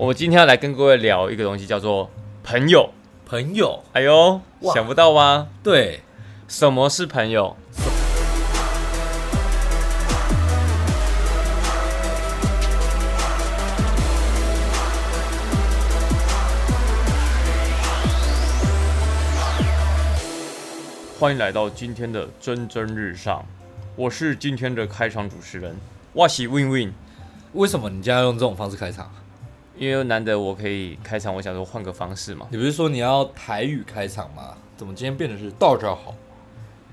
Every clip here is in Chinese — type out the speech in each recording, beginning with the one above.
我们今天要来跟各位聊一个东西，叫做朋友。朋友，哎呦，想不到吧？对，什么是朋友？欢迎来到今天的蒸蒸日上，我是今天的开场主持人，哇西 Win Win。为什么你今天要用这种方式开场？因为难得我可以开场，我想说换个方式嘛。你不是说你要台语开场吗？怎么今天变成是道家好？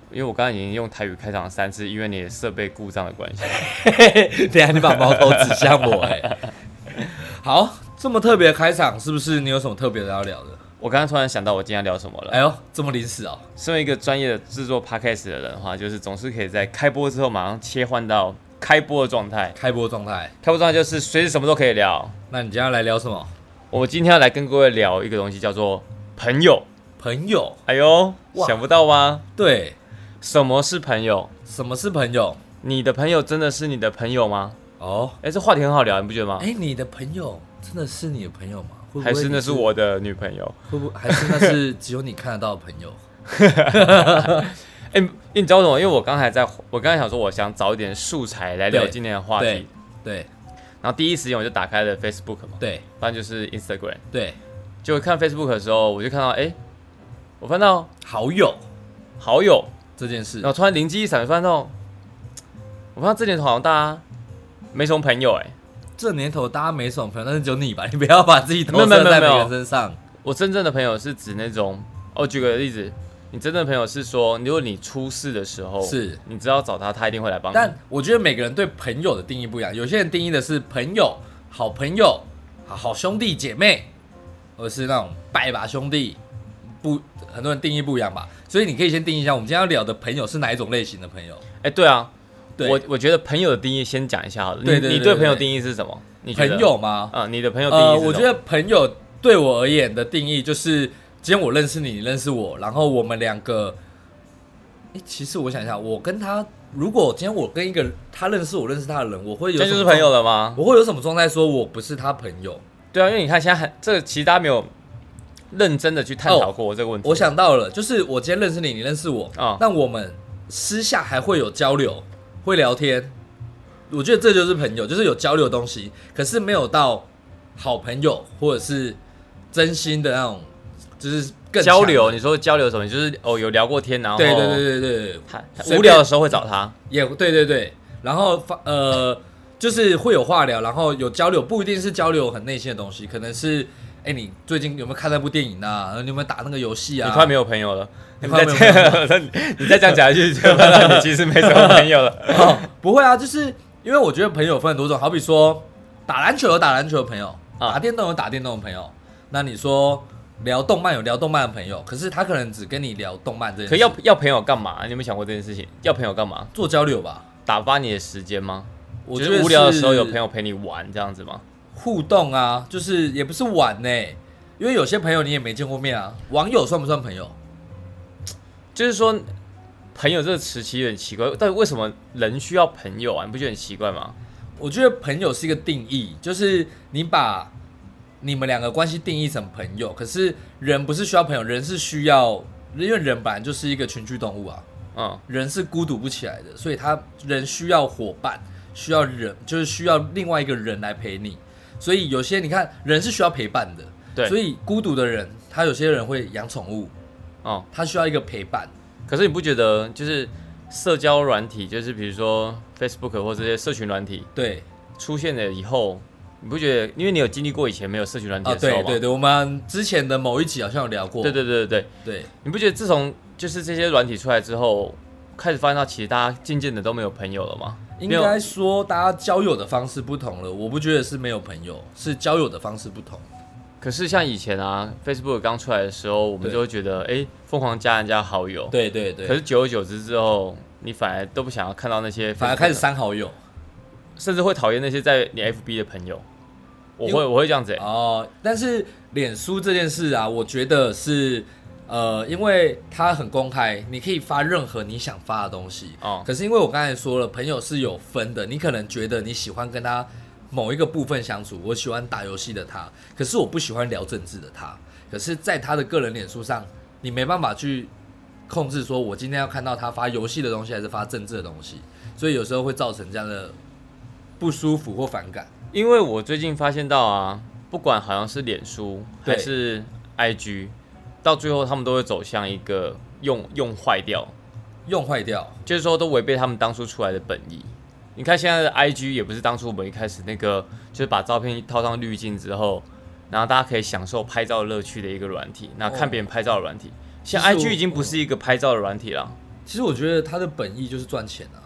因为我刚刚已经用台语开场了三次，因为你的设备故障的关系。等下你把矛头指向我哎、好，这么特别的开场，是不是你有什么特别的要聊的？我刚刚突然想到我今天要聊什么了。哎呦，这么临时哦、身为一个专业的制作 podcast 的人的话，就是总是可以在开播之后马上切换到开播的状态。开播状态。开播状态就是随时什么都可以聊。那你今天要来聊什么？我今天要来跟各位聊一个东西，叫做朋友。朋友。哎呦，想不到吗？对，什么是朋友？什么是朋友？你的朋友真的是你的朋友吗？哦，哎，这话题很好聊，你不觉得吗？哎、你的朋友真的是你的朋友吗？会不会还是那是我的女朋友？会不会还是那是只有你看得到的朋友？哎、因为你知道为什么？因为我刚才在，我刚才想说，我想找一点素材来聊今天的话题，对然后第一时间我就打开了 Facebook 嘛，对不然就是 Instagram。对，就看 Facebook 的时候，我就看到，哎、我翻到好友好友，这件事然，后突然灵机一闪，翻到，我发现这年头好像大家没什么朋友、哎，这年头大家没什么朋友，但是只有你吧，你不要把自己投射在每没有个人身上。我真正的朋友是指那种，我，举个例子，你真正的朋友是说，如果你出事的时候，是你只要找他，他一定会来帮你。但我觉得每个人对朋友的定义不一样，有些人定义的是朋友、好朋友、好好兄弟姐妹，而是那种拜把兄弟，不，很多人定义不一样吧。所以你可以先定义一下，我们今天要聊的朋友是哪一种类型的朋友？哎、对啊，对我我觉得朋友的定义先讲一下好了。对对对你你对朋友定义是什么？你朋友吗？啊、你的朋友定义？我觉得朋友对我而言的定义就是，今天我认识你，你认识我，然后我们两个，哎、其实我想一下，我跟他，如果今天我跟一个他认识我认识他的人，我会有什么这就是朋友状，了吗？我会有什么状态说我不是他朋友？对啊，因为你看现在很这个其实大家没有认真的去探讨过这个问题。我想到了，就是我今天认识你，你认识我，啊那我们私下还会有交流，会聊天，我觉得这就是朋友，就是有交流的东西，可是没有到好朋友或者是真心的那种，就是更交流，你说交流什么？就是哦有聊过天，然后对对对对对无聊的时候会找他。也对对对，然后发呃，就是会有话聊，然后有交流，不一定是交流很内心的东西，可能是哎，你最近有没有看那部电影啊？你有没有打那个游戏啊？你快没有朋友了，你再你再这样讲下去，就发现你其实没什么朋友了。哦，不会啊，就是因为我觉得朋友分很多种，好比说打篮球有打篮球的朋友，啊打电动有打电动的朋友。那你说聊动漫有聊动漫的朋友，可是他可能只跟你聊动漫这件事，可要要朋友干嘛？你有没有想过这件事情？要朋友干嘛？做交流吧。打发你的时间吗？我觉得是无聊的时候有朋友陪你玩这样子吗？互动啊，就是也不是玩呢、因为有些朋友你也没见过面啊。网友算不算朋友？就是说，朋友这个词其实有点奇怪，但为什么人需要朋友啊？你不觉得很奇怪吗？我觉得朋友是一个定义，就是你把你们两个关系定义成朋友，可是人不是需要朋友，人是需要，因为人本来就是一个群居动物啊，嗯，人是孤独不起来的，所以他人需要伙伴，需要人，就是需要另外一个人来陪你。所以有些你看，人是需要陪伴的，对。所以孤独的人，他有些人会养宠物，哦，他需要一个陪伴。可是你不觉得就是社交软体，就是比如说 Facebook 或这些社群软体对，出现了以后，你不觉得？因为你有经历过以前没有社群软体啊，的时候吗？对对对，我们之前的某一集好像有聊过，对对对对对，对你不觉得自从就是这些软体出来之后，开始发现到其实大家渐渐的都没有朋友了吗？应该说大家交友的方式不同了，我不觉得是没有朋友，是交友的方式不同。可是像以前啊，Facebook 刚出来的时候，我们就会觉得，哎，疯狂加人家好友。对对对，可是久而久之之后，你反而都不想要看到那些，反而开始，删好友甚至会讨厌那些在你 FB 的朋友。我会我会这样子、欸，哦。但是脸书这件事啊，我觉得是呃，因为它很公开，你可以发任何你想发的东西。哦，可是因为我刚才说了，朋友是有分的，你可能觉得你喜欢跟他某一个部分相处，我喜欢打游戏的他，可是我不喜欢聊政治的他。可是，在他的个人脸书上，你没办法去控制，说我今天要看到他发游戏的东西，还是发政治的东西，所以有时候会造成这样的不舒服或反感。因为我最近发现到啊，不管好像是脸书还是 IG，到最后他们都会走向一个用用坏掉，用坏掉，就是说都违背他们当初出来的本意。你看现在的 IG 也不是当初我们一开始那个，就是把照片套上滤镜之后，然后大家可以享受拍照乐趣的一个软体，那看别人拍照的软体。现在其实我 IG 已经不是一个拍照的软体了，其实我觉得它的本意就是赚钱啊，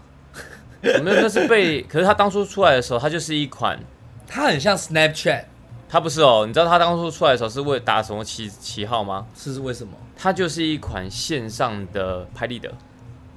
没有，那是被，可是它当初出来的时候，它就是一款，它很像 Snapchat，它不是哦，你知道它当初出来的时候是为了打什么旗旗号吗？是为什么？它就是一款线上的拍立得，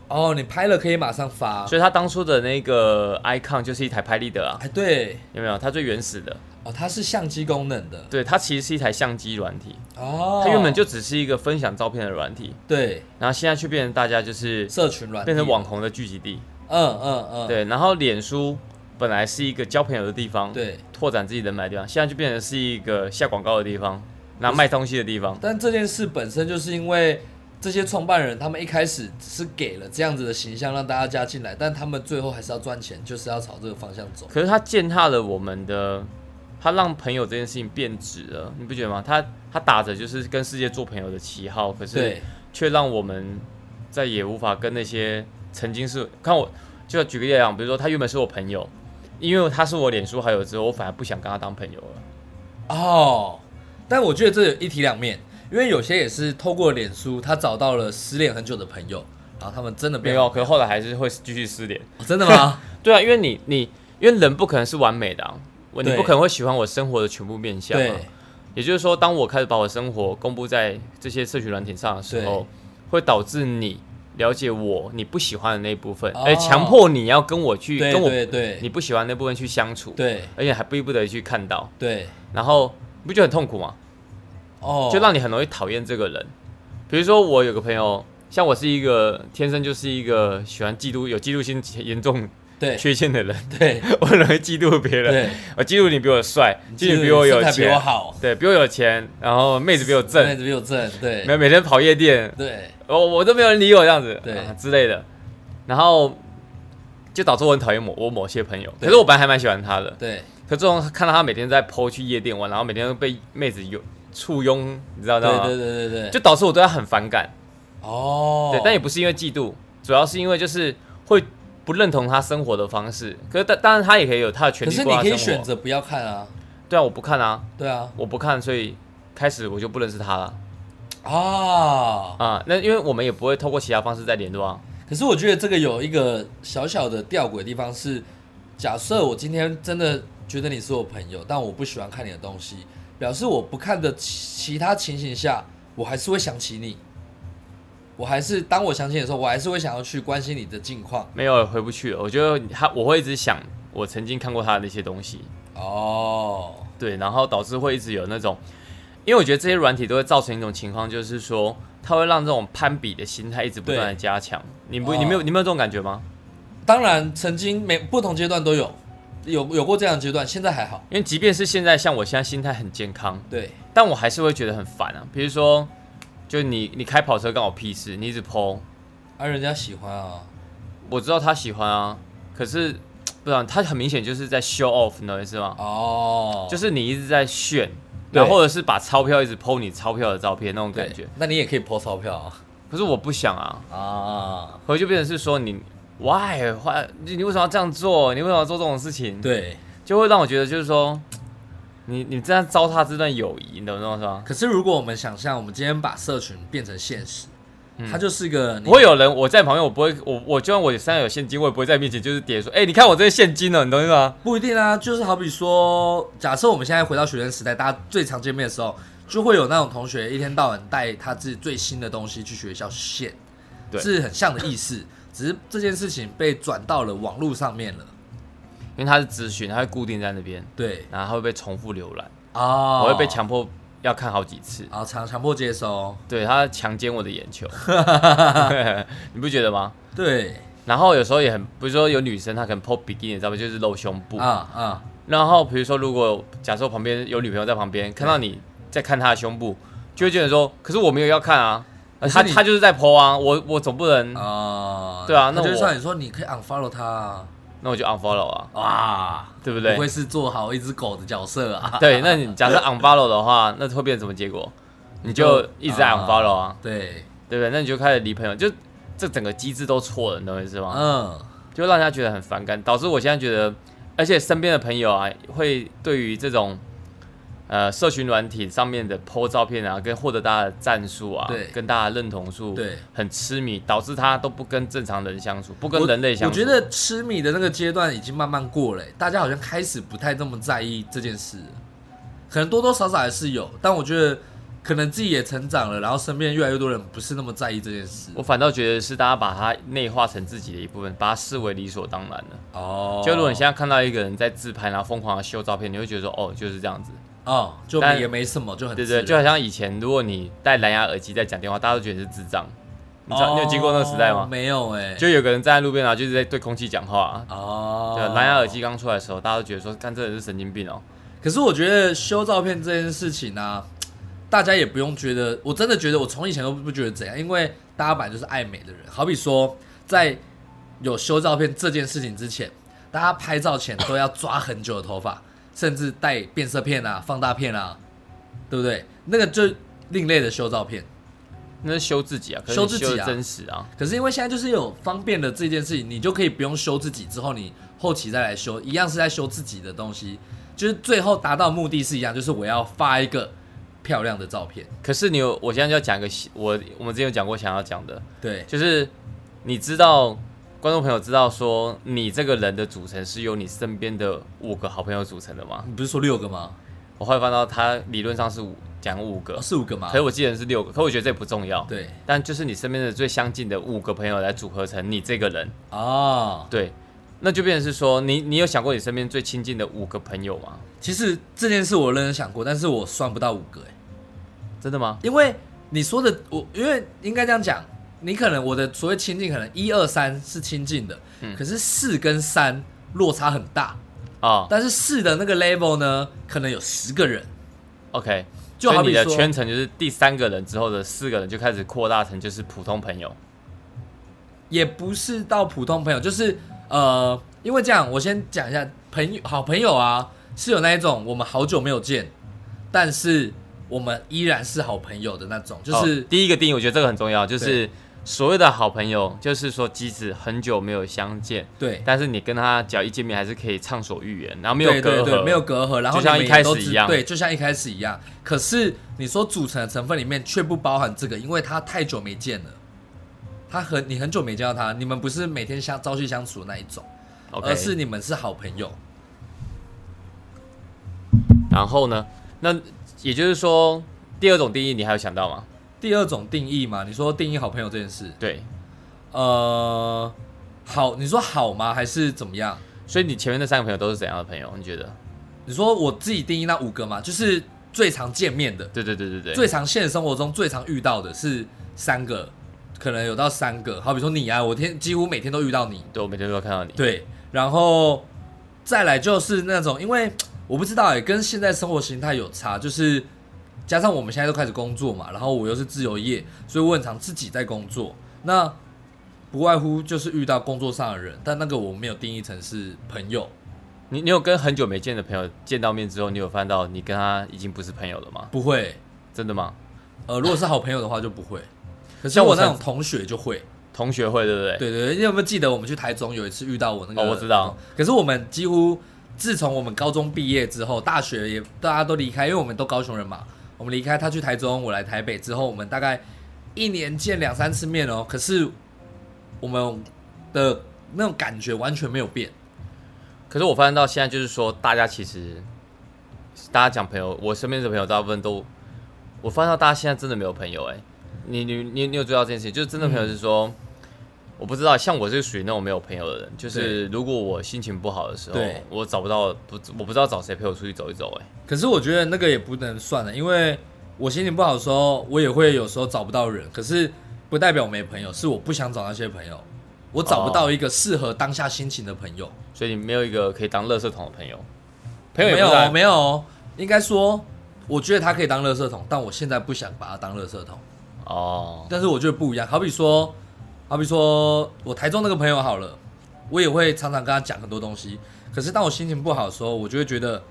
哦，你拍了可以马上发，所以它当初的那个 icon 就是一台拍立得啊，哎，对，有没有？它最原始的，哦，它是相机功能的，对，它其实是一台相机软体，哦，它原本就只是一个分享照片的软体，对。然后现在却变成大家就是社群软变成网，红的聚集地，嗯嗯嗯，对，然后脸书本来是一个交朋友的地方，对，拓展自己人脉的地方，现在就变成是一个下广告的地方，然后卖东西的地方。但这件事本身就是因为这些创办人他们一开始是给了这样子的形象让大家加进来，但他们最后还是要赚钱，就是要朝这个方向走。可是他践踏了我们的，他让朋友这件事情变质了，你不觉得吗？他他打着就是跟世界做朋友的旗号，可是对，却让我们再也无法跟那些曾经是看我，就举个例来讲，比如说他原本是我朋友，因为他是我脸书好友之后，我反而不想跟他当朋友了。哦，但我觉得这有一体两面，因为有些也是透过脸书，他找到了失恋很久的朋友，然后他们真的没有，可是后来还是会继续失联。哦真的吗？对啊，因为你你因为人不可能是完美的、啊，我你不可能会喜欢我生活的全部面相对啊。也就是说，当我开始把我生活公布在这些社群软体上的时候，会导致你了解我你不喜欢的那一部分，哦。而强迫你要跟我去对跟我对对。你不喜欢那部分去相处，对。而且还逼不得已去看到，对，然后你不觉得很痛苦吗？哦，就让你很容易讨厌这个人。比如说，我有个朋友，像我是一个天生就是一个喜欢嫉妒、有嫉妒心严重对。缺陷的人，对。我很容易嫉妒别人。对，我嫉妒你比我帅，嫉妒你比我有身材比我钱，好，对比我有钱，然后妹子比我正。妹，子比我正，对。每每天跑夜店，对。我我都没有人理我这样子，对。啊之类的，然后就导致我很讨厌某我某些朋友。可是我本来还蛮喜欢他的，对。可自从看到他每天在 PO 去夜店玩，然后每天都被妹子有簇拥，你知道知道吗？对对对对对，就导致我对他很反感。哦，对，但也不是因为嫉妒，主要是因为就是会不认同他生活的方式。可是当当然他也可以有他的权利可是你可以。选择不要看啊，对啊，我不看啊，对啊，我不看，所以开始我就不认识他了啊，啊。那因为我们也不会透过其他方式再联络啊。可是我觉得这个有一个小小的吊诡的地方是，假设我今天真的觉得你是我朋友，但我不喜欢看你的东西，表示我不看的其其他情形下，我还是会想起你。我还是当我想起你的时候，我还是会想要去关心你的近况。没有回不去了。我觉得他我会一直想我曾经看过他的那些东西，哦，对，然后导致会一直有那种，因为我觉得这些软体都会造成一种情况，就是说它会让这种攀比的心态一直不断的加强。你不哦你没有你没有这种感觉吗？当然曾经每不同阶段都有，有有过这样的阶段，现在还好。因为即便是现在，像我现在心态很健康，对，但我还是会觉得很烦啊。比如说，就你你开跑车干我屁事，你一直 PO，而、人家喜欢啊，我知道他喜欢啊，可是不然他很明显就是在 show off，你懂我意思吗？哦，就是你一直在炫，对然后或者是把钞票一直 PO 你钞票的照片那种感觉。那你也可以抛钞票啊。可是我不想啊，啊，回就变成是说你 why why 你你为什么要这样做？你为什么要做这种事情？，对。就会让我觉得就是说，你你这样糟蹋这段友谊，你懂我意思吗？可是如果我们想象，我们今天把社群变成现实，它就是个不会有人我在旁边，我不会，我我就算我身上有现金，我也不会在面前就是叠说，哎、你看我这些现金呢，你懂我意思吗？不一定啊，就是好比说，假设我们现在回到学生时代，大家最常见面的时候，就会有那种同学一天到晚带他自己最新的东西去学校献，对是很像的意思，只是这件事情被转到了网络上面了。因为它是资讯，它会固定在那边，对。然后它会被重复浏览，哦。我会被强迫要看好几次，啊强强迫接收，对，它强奸我的眼球 你不觉得吗？对。然后有时候也很，比如说有女生她可能 PO 比基尼的照片，就是露胸部，啊啊，然后比如说，如果假设旁边有女朋友在旁边，看到你在看她的胸部，就会觉得说，可是我没有要看啊，可是你他他就是在 PO 啊，我我总不能，啊，对啊那我就算你说你可以 unfollow 他啊，那我就 unfollow 啊，哇，对不对不？会是做好一只狗的角色啊？对，那你假设 unfollow 的话，那会变成什么结果？你就一直在 unfollow 啊，对，对不对？那你就开始离朋友，就这整个机制都错了，你懂我意思吗？嗯，就让人家觉得很反感，导致我现在觉得，而且身边的朋友啊，会对于这种呃社群软体上面的 PO 照片啊，跟获得大家的赞数啊，对跟大家的认同数，对，很痴迷，导致他都不跟正常人相处，不跟人类相处。我觉得痴迷的那个阶段已经慢慢过了欸、大家好像开始不太那么在意这件事了，可能多多少少还是有，但我觉得可能自己也成长了，然后身边越来越多人不是那么在意这件事。我反倒觉得是大家把它内化成自己的一部分，把它视为理所当然的。哦，就如果你现在看到一个人在自拍，然后疯狂的修照片，你会觉得说，哦，就是这样子，哦，就但也没什么，就很对对，就好像以前如果你戴蓝牙耳机在讲电话，大家都觉得你是智障。你知道、你有经过那个时代吗？哦没有哎、就有个人站在路边，然后就是在对空气讲话、啊。哦，对，蓝牙耳机刚出来的时候，大家都觉得说，看这人是神经病哦。可是我觉得修照片这件事情呢、啊大家也不用觉得，我真的觉得我从以前都不觉得怎样，因为大家本来就是爱美的人。好比说，在有修照片这件事情之前，大家拍照前都要抓很久的头发，甚至带变色片啊、放大片啊，对不对？那个就另类的修照片。那是修自己啊，可是你修自己啊真实啊。可是因为现在就是有方便的这件事情，你就可以不用修自己，之后你后期再来修，一样是在修自己的东西，就是最后达到目的是一样，就是我要发一个漂亮的照片。可是你有，我现在就要讲一个，我我们之前有讲过想要讲的，对，就是你知道，观众朋友知道说，你这个人的组成是由你身边的五个好朋友组成的吗？你不是说六个吗？我后来翻到他理论上是五讲五个哦，，四五个吗可是？我记得是六个，可我觉得这不重要。对，但就是你身边的最相近的五个朋友来组合成你这个人，哦，对，那就变成是说，你你有想过你身边最亲近的五个朋友吗？其实这件事我认真想过，但是我算不到五个哎，真的吗？因为你说的我，因为应该这样讲，你可能我的所谓亲近，可能一二三是亲近的，嗯。可是四跟三落差很大，啊、但是四的那个 level 呢，可能有十个人，o k 所以你的就好比你的圈层就是第三个人之后的四个人就开始扩大成就是普通朋友。也不是到普通朋友，就是呃，因为这样，我先讲一下朋友好朋友啊，是有那一种我们好久没有见，但是我们依然是好朋友的那种，就是、哦第一个定义，我觉得这个很重要，就是所谓的好朋友，就是说即使很久没有相见，对，但是你跟他只要一见面，还是可以畅所欲言，然后没有隔阂，对对，没有隔阂，然后就像一开始一样对，就像一开始一样。可是你说组成的成分里面却不包含这个，因为他太久没见了，他很你很久没见到他，你们不是每天相朝夕相处的那一种而是你们是好朋友。然后呢，那也就是说，第二种定义你还有想到吗？第二种定义嘛，你说定义好朋友这件事，对，呃，好，你说好吗？还是怎么样？所以你前面那三个朋友都是怎样的朋友？你觉得？你说我自己定义那五个嘛，就是最常见面的，对对对对对，最常现实生活中最常遇到的是三个，可能有到三个。好比说你啊，我天几乎每天都遇到你，对我每天都要看到你。对，然后再来就是那种，因为我不知道哎、跟现在生活形态有差，就是加上我们现在都开始工作嘛，然后我又是自由业，所以我很常自己在工作，那不外乎就是遇到工作上的人，但那个我没有定义成是朋友。你你有跟很久没见的朋友见到面之后，你有翻到你跟他已经不是朋友了吗？不会，真的吗？呃，如果是好朋友的话就不会。可是像我那种同学就会，同学会对不对？对对对，你有没有记得我们去台中有一次遇到我那个？哦我知道。可是我们几乎自从我们高中毕业之后，大学也大家都离开，因为我们都高雄人嘛。我们离开，他去台中，我来台北之后，我们大概一年见两三次面哦。可是我们的那种感觉完全没有变。可是我发现到现在，就是说大家其实，大家讲朋友，我身边的朋友大部分都，我发现到大家现在真的没有朋友哎、你你你你有注意到这件事情？就是真的朋友是说，我不知道，像我是属于那种没有朋友的人，就是如果我心情不好的时候，我找不到不我不知道找谁陪我出去走一走哎、可是我觉得那个也不能算了，因为我心情不好的时候，我也会有时候找不到人。可是不代表我没朋友，是我不想找那些朋友，我找不到一个适合当下心情的朋友。所以你没有一个可以当垃圾桶的朋友。没有朋友也不是啊没有哦，应该说，我觉得他可以当垃圾桶，但我现在不想把他当垃圾桶。哦，但是我觉得不一样，好比说，好比说我台中那个朋友好了，我也会常常跟他讲很多东西。可是当我心情不好的时候，我就会觉得，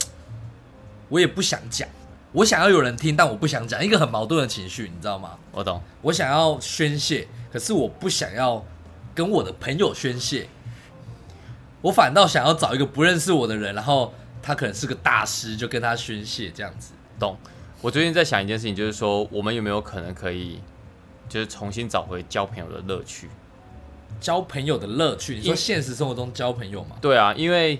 我也不想讲，我想要有人听，但我不想讲，一个很矛盾的情绪，你知道吗？我懂。我想要宣泄，可是我不想要跟我的朋友宣泄，我反倒想要找一个不认识我的人，然后他可能是个大师，就跟他宣泄这样子。懂。我最近在想一件事情，就是说我们有没有可能可以，就是重新找回交朋友的乐趣？交朋友的乐趣，你说现实生活中交朋友吗？对啊，因为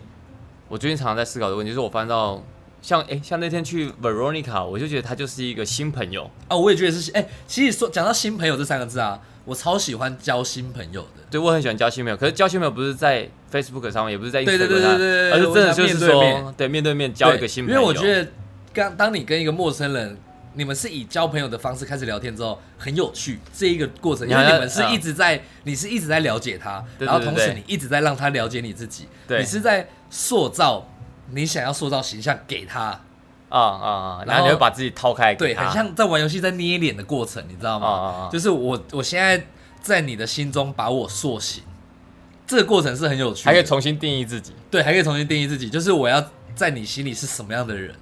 我最近常常在思考的问题，就是我翻到像诶，像那天去 Veronica，我就觉得他就是一个新朋友。啊，我也觉得是。哎、其实说讲到新朋友这三个字啊，我超喜欢交新朋友的。对，我很喜欢交新朋友，可是交新朋友不是在 Facebook 上面，也不是在 Instagram 对对对上对对对而是真的就是说，面对面对面交一个新朋友。因为我觉得刚当你跟一个陌生人，你们是以交朋友的方式开始聊天之后，很有趣这一个过程，因为你们是一直在，你是一直在了解他，然后同时你一直在让他了解你自己，对你是在塑造你想要塑造形象给他，啊啊啊，然后你会把自己掏开对，很像在玩游戏在捏脸的过程，你知道吗？就是我我现在在你的心中把我塑形，这个过程是很有趣的，还可以重新定义自己。对，还可以重新定义自己，就是我要在你心里是什么样的人。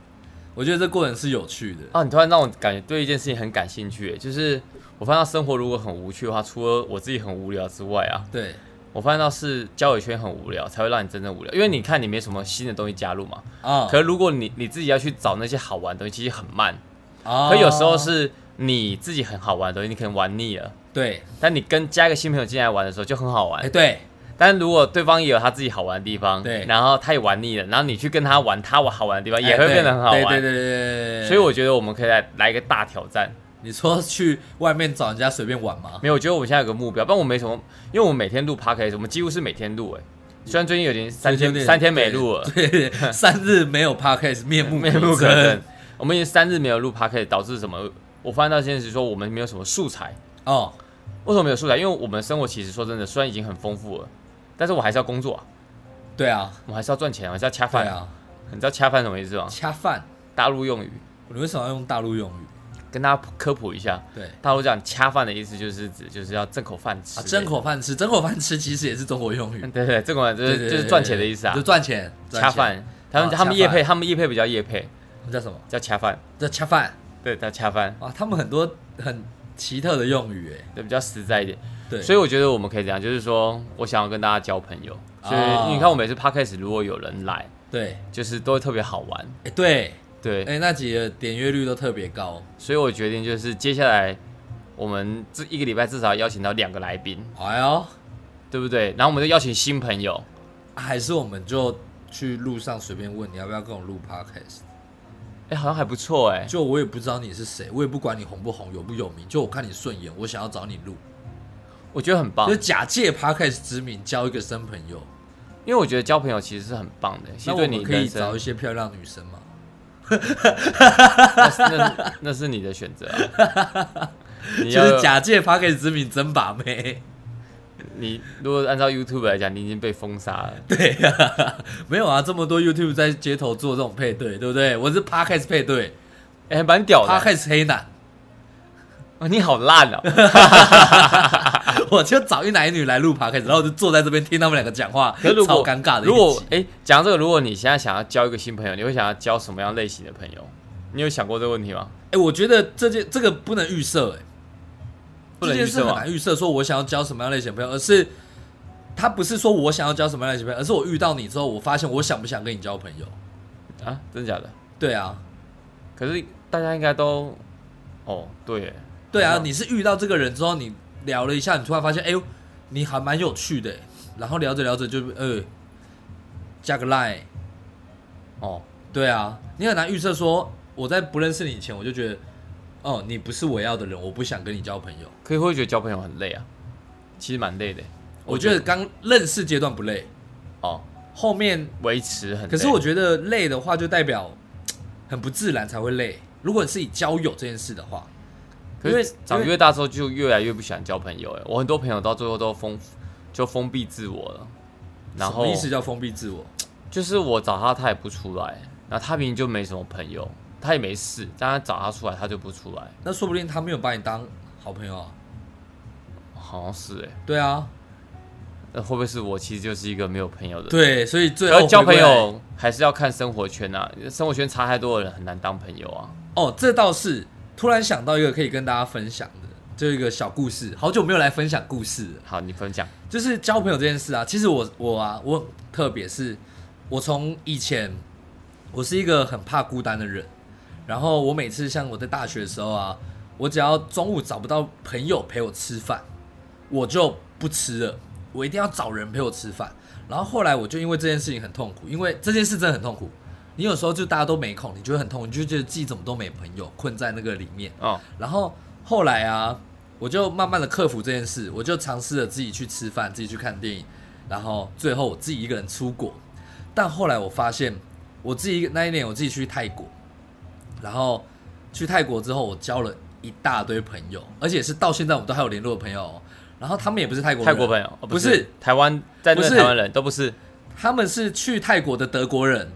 我觉得这过程是有趣的。啊，你突然让我感觉对一件事情很感兴趣，就是我发现到生活如果很无趣的话，除了我自己很无聊之外啊，对，我发现到是交友圈很无聊，才会让你真正无聊。因为你看你没什么新的东西加入嘛，啊，可是如果你你自己要去找那些好玩的东西，其实很慢。啊可有时候是你自己很好玩的东西，你可能玩腻了，对，但你跟加一个新朋友进来玩的时候就很好玩哎、。对，但如果对方也有他自己好玩的地方，对然后他也玩腻了，然后你去跟他玩他玩好玩的地方，也会变得很好玩。对对对对。所以我觉得我们可以来来一个大挑战。你说去外面找人家随便玩吗？没有，我觉得我们现在有个目标，不然我没什么，因为我们每天录 podcast，我们几乎是每天录哎。虽然最近有点三天三天没录了，对，对对三日没有 podcast，面目面目可憎憎。我们已经三日没有录 podcast，导致什么？我发现到现实说我们没有什么素材。哦，为什么没有素材？因为我们生活其实说真的，虽然已经很丰富了，但是我还是要工作啊，对啊，我还是要赚钱，我还是要恰饭。啊，你知道恰饭什么意思吗？恰饭，大陆用语，你为什么要用大陆用语？跟大家科普一下。对。大陆讲恰饭的意思就是指就是要挣口饭吃啊，挣口饭吃，挣口饭吃其实也是中国用语，对 对，挣口饭就对对对是就是赚钱的意思啊。就。赚钱，赚钱，恰饭，他们他们业配，他们业配比较业配，那叫什么？叫恰饭，叫恰饭。对，叫恰饭，啊，他们很多很奇特的用语，哎，对，比较实在一点。对，所以我觉得我们可以这样，就是说我想要跟大家交朋友，所哦以你看我每次 podcast 如果有人来，对，就是都会特别好玩，哎，对，对，哎，那几个点阅率都特别高，所以我决定就是接下来我们这一个礼拜至少要邀请到两个来宾，哎呦，对不对？然后我们就邀请新朋友，还是我们就去路上随便问你要不要跟我录 podcast，哎，好像还不错哎，就我也不知道你是谁，我也不管你红不红有不有名，就我看你顺眼，我想要找你录，我觉得很棒就，假借 podcast 之名交一个新朋友，因为我觉得交朋友其实是很棒的，其实你们可以找一些漂亮女生吗？那是那那是你的选择啊，你要就是假借 podcast 之名真把妹。你如果按照 YouTube 来讲，你已经被封杀了。对呀、没有啊，这么多 YouTube 在街头做这种配对，对不对？我是 Podcast 配对哎、还蛮屌的、，Podcast 黑男，哦你好烂哦！我就找一男一女来录 Podcast，然后我就坐在这边听他们两个讲话，超尴尬的如果集。哎，讲、到这个，如果你现在想要交一个新朋友，你会想要交什么样类型的朋友？你有想过这个问题吗？哎、我觉得这件这个不能预设，哎，不能这件事很预设吗？难预设，说我想要交什么样类型的朋友，而是他不是说我想要交什么样类型的朋友，而是我遇到你之后，我发现我想不想跟你交朋友。啊，真的假的？对啊，可是大家应该都，哦，对耶，对啊，嗯你是遇到这个人之后，你聊了一下，你突然发现，哎呦，你还蛮有趣的，然后聊着聊着就呃加个 line。哦，对啊，你很难预测说我在不认识你以前，我就觉得，哦，你不是我要的人，我不想跟你交朋友。可以会觉得交朋友很累啊，其实蛮累的。我觉得刚认识阶段不累，哦，后面维持很累。可是我觉得累的话，就代表很不自然才会累。如果是以交友这件事的话，可因为是长越大之后就越来越不喜欢交朋友。哎，我很多朋友到最后都封就封闭自我了，然后什么意思叫封闭自我？就是我找他他也不出来，然后他明明就没什么朋友，他也没事，但他找他出来，他就不出来，那说不定他没有把你当好朋友啊。好像是哎、对啊，那会不会是我其实就是一个没有朋友的人？对，所以最后交朋友还是要看生活圈啊，生活圈差太多的人很难当朋友啊。哦，这倒是突然想到一个可以跟大家分享的，就一个小故事。好久没有来分享故事了，好，你分享。就是交朋友这件事啊。其实我我啊，我特别是，我从以前我是一个很怕孤单的人，然后我每次像我在大学的时候啊，我只要中午找不到朋友陪我吃饭，我就不吃了，我一定要找人陪我吃饭。然后后来我就因为这件事情很痛苦，因为这件事真的很痛苦。你有时候就大家都没空，你就会很痛，你就觉得自己怎么都没朋友，困在那个里面。哦，然后后来啊，我就慢慢的克服这件事，我就尝试着自己去吃饭，自己去看电影，然后最后我自己一个人出国。但后来我发现，我自己那一年我自己去泰国，然后去泰国之后，我交了一大堆朋友，而且是到现在我们都还有联络的朋友哦、然后他们也不是泰国人泰国朋友、哦不是台湾在那不是台湾人都不是。他们是去泰国的德国人，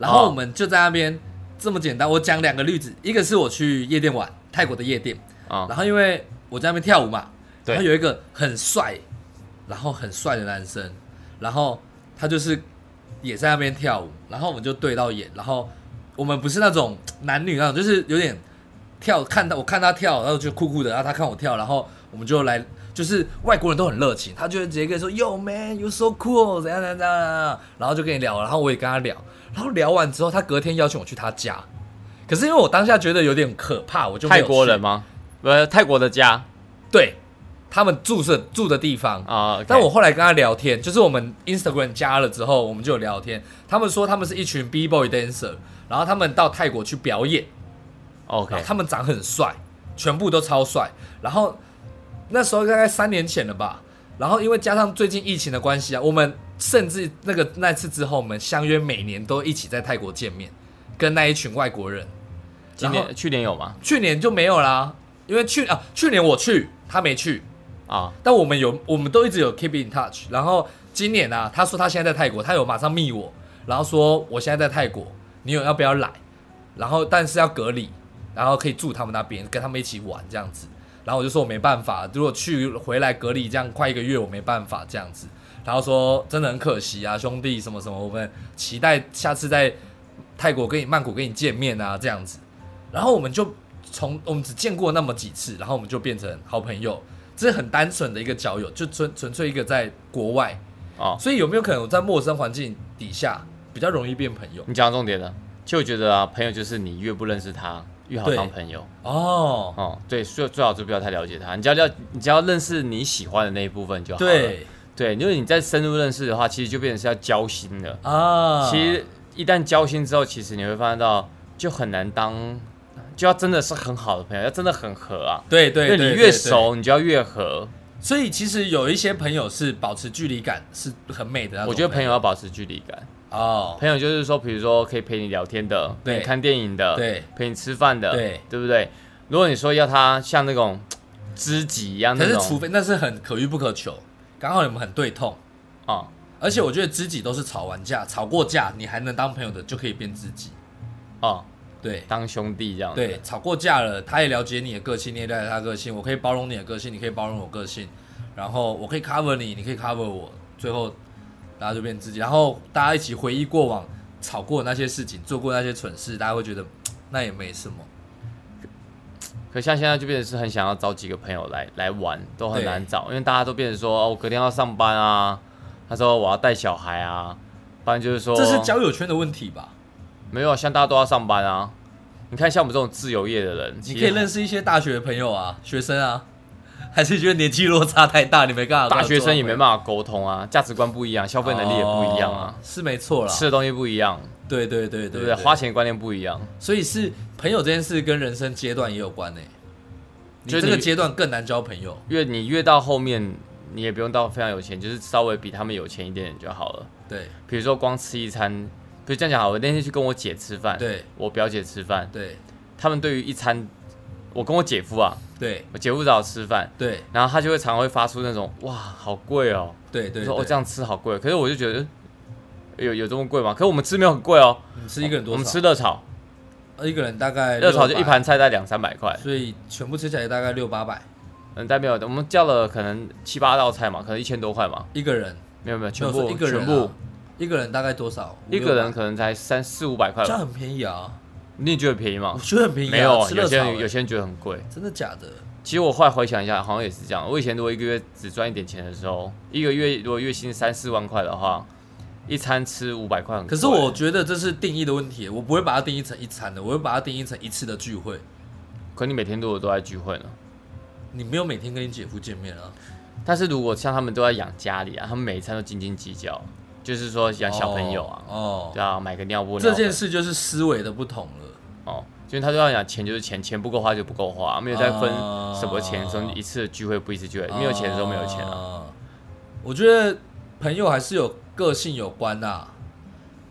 然后哦我们就在那边这么简单。我讲两个例子，一个是我去夜店玩，泰国的夜店，啊、然后因为我在那边跳舞嘛，对然后有一个很帅，然后很帅的男生，然后他就是也在那边跳舞，然后我们就对到眼，然后我们不是那种男女那种，就是有点跳，看到我看他跳，然后就酷酷的，然后他看我跳，然后我们就来，就是外国人都很热情，他就会直接跟你说，Yo man, you so cool，怎样怎样怎样，然后就跟你聊，然后我也跟他聊，然后聊完之后，他隔天邀请我去他家，可是因为我当下觉得有点可怕，我就泰国人吗？呃，泰国的家对，他们住是住的地方。啊。但我后来跟他聊天，就是我们 Instagram 加了之后，我们就有聊天。他们说他们是一群 B boy dancer，然后他们到泰国去表演，OK 他们长很帅，全部都超帅。然后那时候大概三年前了吧，然后因为加上最近疫情的关系啊，我们甚至那个那次之后，我们相约每年都一起在泰国见面，跟那一群外国人。今年去年有吗？去年就没有啦，因为去啊去年我去，他没去。啊，但我们有，我们都一直有 keep in touch。然后今年啊，他说他现在在泰国，他有马上密我，然后说我现在在泰国，你有要不要来？然后但是要隔离，然后可以住他们那边，跟他们一起玩这样子。然后我就说我没办法，如果去回来隔离这样快一个月，我没办法这样子。然后说真的很可惜啊，兄弟什么什么，我们期待下次在泰国跟你曼谷跟你见面啊这样子。然后我们就从我们只见过那么几次，然后我们就变成好朋友。这是很单纯的一个交友，就纯纯粹一个在国外，哦，所以有没有可能我在陌生环境底下比较容易变朋友？你讲到重点了。就觉得啊，朋友就是你越不认识他，越好对当朋友。哦，哦，对，最最好就不要太了解他，你只要了，你只要认识你喜欢的那一部分就好了。对对，因为你再深入认识的话，其实就变成是要交心的。啊，其实一旦交心之后，其实你会发现到就很难当，就要真的是很好的朋友，要真的很合啊。对对对，因为你越熟，你就要越合。所以其实有一些朋友是保持距离感是很美的我觉得朋友要保持距离感，哦，朋友就是说，比如说可以陪你聊天的，对。陪你看电影的，对，陪你吃饭的，对。对不对？如果你说要他像那种知己一样可那是除非那是很可遇不可求，刚好你们很对痛，啊，而且我觉得知己都是吵完架，吵过架你还能当朋友的就可以变知己，啊，对。当兄弟这样。对，吵过架了，他也了解你的个性，你也了解他个性，我可以包容你的个性，你可以包容我个性，然后我可以 cover 你，你可以 cover 我，最后大家就变知己，然后大家一起回忆过往吵过那些事情，做过那些蠢事，大家会觉得 那也没什么。可像现在就变成是很想要找几个朋友来来玩，都很难找，因为大家都变成说，哦，我隔天要上班啊，他说我要带小孩啊，不然就是说这是交友圈的问题吧？没有，像大家都要上班啊。你看，像我们这种自由业的人，你可以认识识一些大学的朋友啊，学生啊，还是觉得年纪落差太大，你没办法。大学生也没办法沟通啊，价值观不一样，消费能力也不一样啊哦，是没错啦。吃的东西不一样，对对对对对不对？花钱观念不一样，所以是朋友这件事跟人生阶段也有关呢、你就是你这个阶段更难交朋友。越你越到后面，你也不用到非常有钱，就是稍微比他们有钱一点点就好了。对比如说光吃一餐，比如这样讲好，我那天去跟我姐吃饭，对我表姐吃饭，对他们对于一餐，我跟我姐夫啊，对。我姐夫找我吃饭，对。然后他就会常常会发出那种哇好贵哦，对对，我说哦这样吃好贵，可是我就觉得，有有这么贵吗？可是我们吃没有很贵哦，你吃一个人多少？我们吃热炒，呃一个人大概热炒就一盘，菜大概两三百块，所以全部吃起来大概六八百。嗯，但没有，我们叫了可能七八道菜嘛，可能一千多块嘛，一个人，没有没有，全部一个人、啊、全部。一个人大概多少？一个人可能才三四五百块吧，这样很便宜啊，你也觉得便宜吗我？觉得很便宜、啊。没有，有些人有些人觉得很贵。真的假的？其实我后来回想一下，好像也是这样。我以前如果一个月只赚一点钱的时候，一个月如果月薪三四万块的话，一餐吃五百块很。可是我觉得这是定义的问题，我不会把它定义成一餐的，我会把它定义成一次的聚会。可你每天都有都在聚会呢？你没有每天跟你姐夫见面啊？但是如果像他们都在养家里啊，他们每一餐都斤斤计较，就是说养小朋友啊，哦，对啊，买个尿布这件事就是思维的不同了。因为他都要讲钱就是钱，钱不够花就不够花，没有在分哦什么钱的时候，一次聚会不一次聚会，没有钱的时候没有钱啊。啊。我觉得朋友还是有个性有关呐、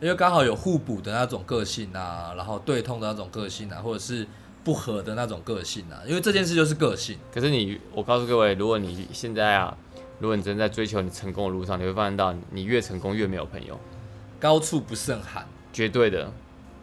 因为刚好有互补的那种个性啊，然后对痛的那种个性啊，或者是不合的那种个性啊，因为这件事就是个性。可是你，我告诉各位，如果你现在啊，如果你真在追求你成功的路上，你会发现到你越成功越没有朋友，高处不胜寒绝对的，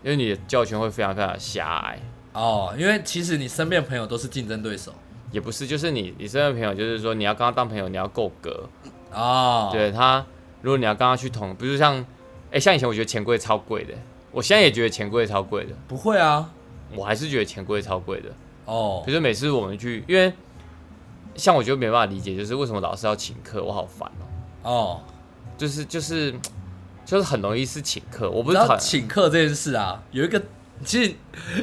因为你的交友圈会非常非常狭隘。哦，因为其实你身边的朋友都是竞争对手也不是，就是你你身边的朋友，就是说你要跟他当朋友，你要够格。哦。，对他，如果你要跟他去同，不是像，哎、像以前我觉得钱柜超贵的，我现在也觉得钱柜超贵的，不会啊。我还是觉得钱柜超贵的。哦可，是每次我们去，因为像我觉得没办法理解，就是为什么老师要请客，我好烦哦、哦，就是就是就是很容易是请客，我不不知道请客这件事啊，有一个其实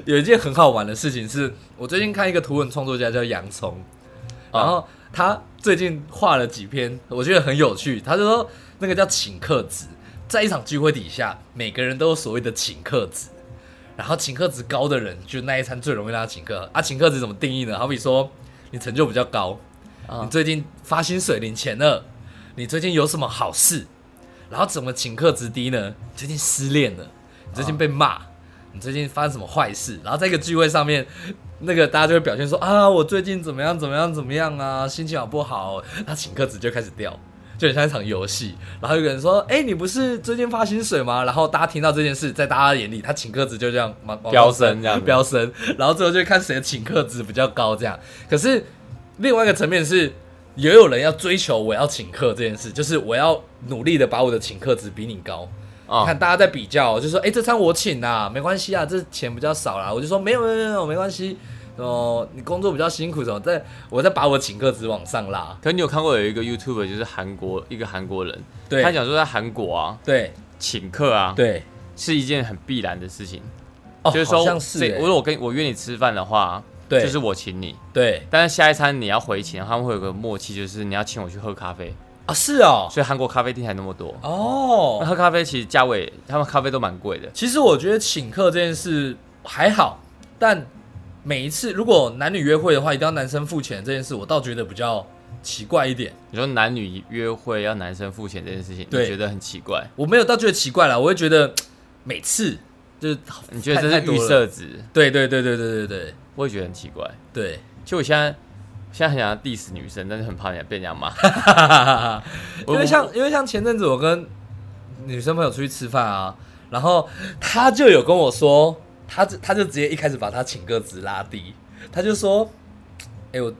有一件很好玩的事情是，我最近看一个图文创作家叫洋葱，啊然后他最近画了几篇，我觉得很有趣。他就说那个叫请客值，在一场聚会底下，每个人都有所谓的请客值，然后请客值高的人，就那一餐最容易让他请客。啊，请客值怎么定义呢？好比说你成就比较高，啊你最近发薪水领钱了，你最近有什么好事？然后怎么请客值低呢？你最近失恋了，你最近被骂，你最近发生什么坏事？然后在一个聚会上面，那个大家就会表现说啊，我最近怎么样怎么样怎么样啊，心情好不好？他请客值就开始掉。就很像一场游戏，然后有个人说：“哎、你不是最近发薪水吗？”然后大家听到这件事，在大家眼里，他请客值就这样飙升这样飙升，然后最后就看谁的请客值比较高，这样。可是另外一个层面是，也有人要追求我要请客这件事，就是我要努力的把我的请客值比你高。你看大家在比较，就说：“哎、这餐我请啦，没关系啊，这钱比较少啦。”我就说：“没有没有没有，没关系。”哦，你工作比较辛苦，什么？在我在把我请客值往上拉。可你有看过有一个 YouTuber 就是韩国一个韩国人，对他讲说在韩国啊对请客啊对，是一件很必然的事情，哦，就是说好像是、欸，这如果我跟我约你吃饭的话，对，就是我请你，对但是下一餐你要回请，他们会有个默契，就是你要请我去喝咖啡，啊，是哦，所以韩国咖啡厅才那么多。那哦，喝咖啡其实价位，他们咖啡都蛮贵的。其实我觉得请客这件事还好，但每一次如果男女约会的话，一定要男生付钱这件事，我倒觉得比较奇怪一点。你说男女约会要男生付钱这件事情，你觉得很奇怪？我没有到觉得奇怪啦，我会觉得 每次就是你觉得这是预设值？对对对对对对对我也觉得很奇怪。对，就我现在现在很想要 diss 女生，但是很怕人家被人家骂。因为像因为像前阵子我跟女生朋友出去吃饭啊，然后她就有跟我说，她就她就直接一开始把她请个值拉低，她就说，哎、我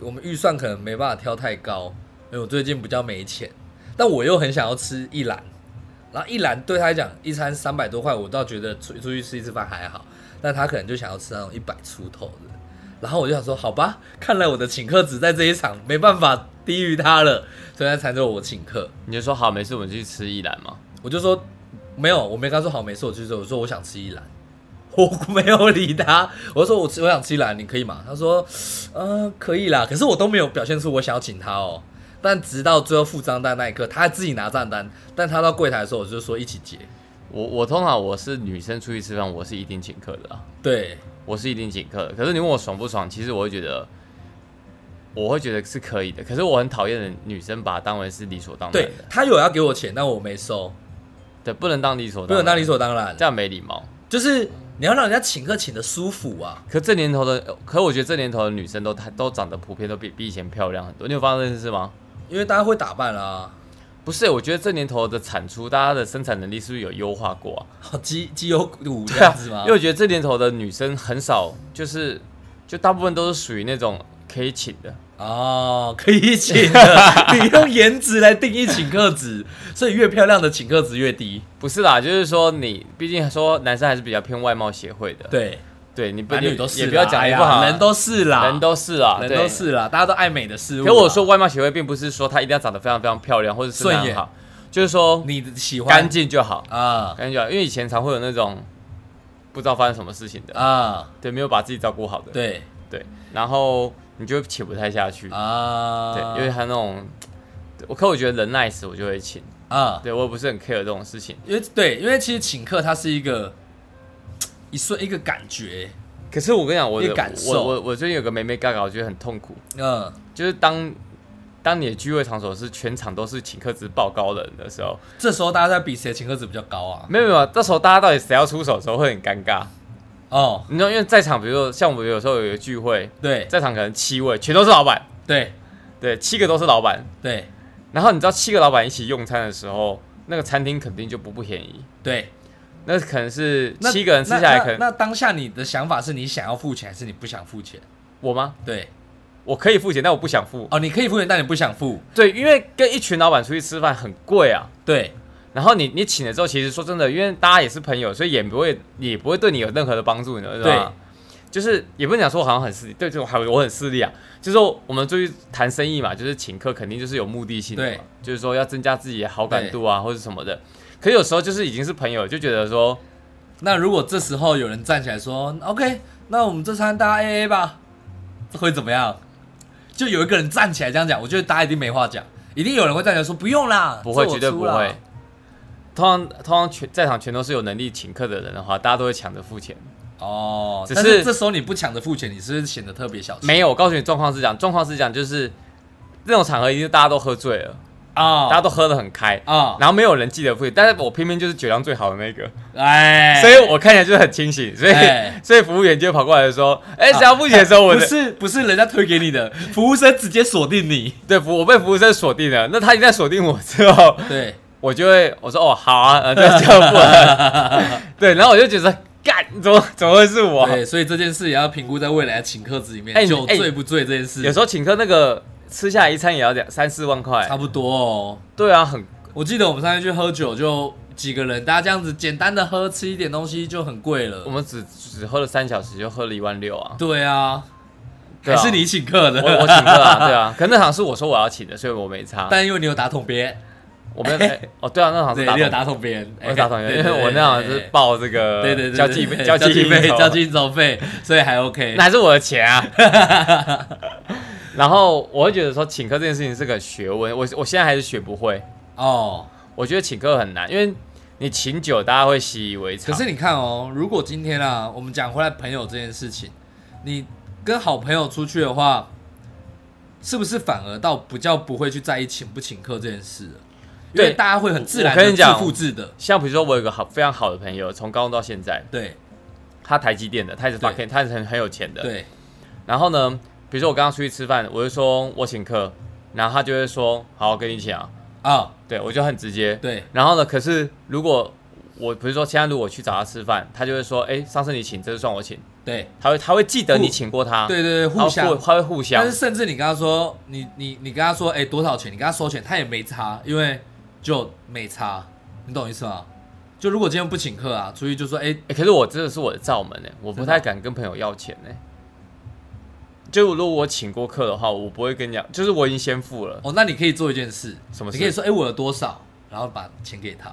我们预算可能没办法挑太高，因为我最近比较没钱，但我又很想要吃一兰，然后一兰对她来讲一餐三百多块，我倒觉得出出去吃一次饭还好，但他可能就想要吃那种一百出头的。然后我就想说，好吧，看来我的请客只在这一场没办法低于他了，所以那才就我请客。你就说好，没事，我们去吃一兰嘛。我就说没有，我没跟他说好，没事，我就说我说我想吃一兰，我没有理他，我就说我吃我想吃一兰，你可以吗？他说，呃，可以啦，可是我都没有表现出我想要请他哦。但直到最后付账单那一刻，他还自己拿账单，但他到柜台的时候，我就说一起结。我我通常我是女生出去吃饭，我是一定请客的啊，对，我是一定请客的。可是你问我爽不爽，其实我会觉得，我会觉得是可以的。可是我很讨厌的女生把它当为是理所当然对的，他有要给我钱，但我没收，对，不能当理所当然，不能当理所当然这。样没礼貌。就是你要让人家请客请的舒服啊。可这年头的，可我觉得这年头的女生都太都长得普遍都比比以前漂亮很多。你有发现这件事吗？因为大家会打扮啊，不是，我觉得这年头的产出，大家的生产能力是不是有优化过啊？好绩绩优股这样子吗因为？我觉得这年头的女生很少，就是就大部分都是属于那种可以请的。哦，可以请的，你用颜值来定义请客值，所以越漂亮的请客值越低。不是啦，就是说你毕竟说男生还是比较偏外貌协会的，对，对你不男女都是，也不要讲哎呀不好啊，人都是啦，人都是啦，人都是啦，大家都爱美的事物啦。可我说外貌协会，并不是说她一定要长得非常非常漂亮，或者是顺眼。好，就是说你喜欢。干净就好，啊。干净就好。因为以前常会有那种不知道发生什么事情的，啊，对，没有把自己照顾好的，对。对，然后你就会请不太下去，啊，对，因为他那种，我可我觉得人 nice 我就会请，啊，对我也不是很 care 这种事情。因为对，因为其实请客它是一个一瞬一个感觉，可是我跟你讲，我的一感受。我我我最近有个妹妹嘎嘎，我觉得很痛苦，嗯，就是当当你的聚会场所是全场都是请客值爆高的人的时候，这时候大家在比谁请客值比较高啊？没有没有，这时候大家到底谁要出手的时候会很尴尬。哦，你知道，因为在场，比如说像我们有时候有一个聚会，对。在场可能七位全都是老板，对。对，七个都是老板。对。然后你知道七个老板一起用餐的时候，那个餐厅肯定就不不便宜。对，那可能是七个人吃下来，可能那当下你的想法是你想要付钱，还是你不想付钱？我吗？对，我可以付钱，但我不想付。哦，你可以付钱，但你不想付。对，因为跟一群老板出去吃饭很贵啊。对然后你你请了之后，其实说真的，因为大家也是朋友，所以也不会也不会对你有任何的帮助，你知道吗？就是也不能讲说我好像很势利，对，这种还我很势利啊。就是说我们出去谈生意嘛，就是请客肯定就是有目的性的嘛，就是说要增加自己的好感度啊，或者什么的。可有时候就是已经是朋友，就觉得说，那如果这时候有人站起来说：“OK，那我们这餐大家 AA 吧”，这会怎么样？就有一个人站起来这样讲，我觉得大家一定没话讲，一定有人会站起来说：“不用啦，不会，绝对不会。通常通常全在场全都是有能力请客的人的话，大家都会抢着付钱。哦，只是这时候你不抢着付钱，你是不是显得特别小气？没有，我告诉你状况是这样，状况是这样，就是这种场合一定大家都喝醉了，啊，大家都喝得很开，啊，然后没有人记得付钱，但是我偏偏就是酒量最好的那个，哎，所以我看起来就是很清醒，所以、哎。所以服务员就会跑过来说，哎、想要付钱的时候，我是不是人家推给你的，服务生直接锁定你。对服我被服务生锁定了，那他一旦锁定我之后，对，我就会我说哦好啊，呃对，就付了，对，然后我就觉得干，怎么怎么会是我？对，所以这件事也要评估在未来的请客子里面，酒哎醉不醉这件事，有时候请客那个吃下来一餐也要两三四万块差，不多哦。对啊，很我记得我们上次去喝酒，就几个人，大家这样子简单的喝，吃一点东西就很贵了。我们只只喝了三小时就喝了一万六啊。对啊，对啊还是你请客的，我我请客啊，对啊，可那场是我说我要请的，所以我没差。但因为你有打桶边，我没有、哎哦，对啊，那场是打，你有打桶打桶边，我是打桶对因为我那场是报这个对对对交际费、交际费、交际应酬费，所以还 OK 那。还是我的钱啊。然后我会觉得说请客这件事情是个学问，我我现在还是学不会。哦，我觉得请客很难，因为你请酒大家会习以为常。可是你看哦，如果今天啊，我们讲回来朋友这件事情，你跟好朋友出去的话，是不是反而倒比较不会去在意请不请客这件事了？因为对大家会很自然的自我跟你讲复制的，像比如说我有个好非常好的朋友，从高中到现在，对他台积电的，他也是发 K，他是很很有钱的。对然后呢，比如说我刚刚出去吃饭，我就说我请客，然后他就会说好，我跟你请啊。啊，对我就很直接。对然后呢，可是如果我比如说现在如果去找他吃饭，他就会说，哎，上次你请，这次算我请。对他会他会记得你互请过他，对对对，互相。他会互相但是。甚至你跟他说，你你你跟他说，哎、多少钱？你跟他收钱，他也没差，因为就没差，你懂我意思吗？就如果今天不请客啊，出去就说，哎、哎，可是我真的是我的罩门哎，我不太敢跟朋友要钱哎。就如果我请过客的话，我不会跟你讲，就是我已经先付了，哦，那你可以做一件事，什么事你可以说，哎、我有多少，然后把钱给他。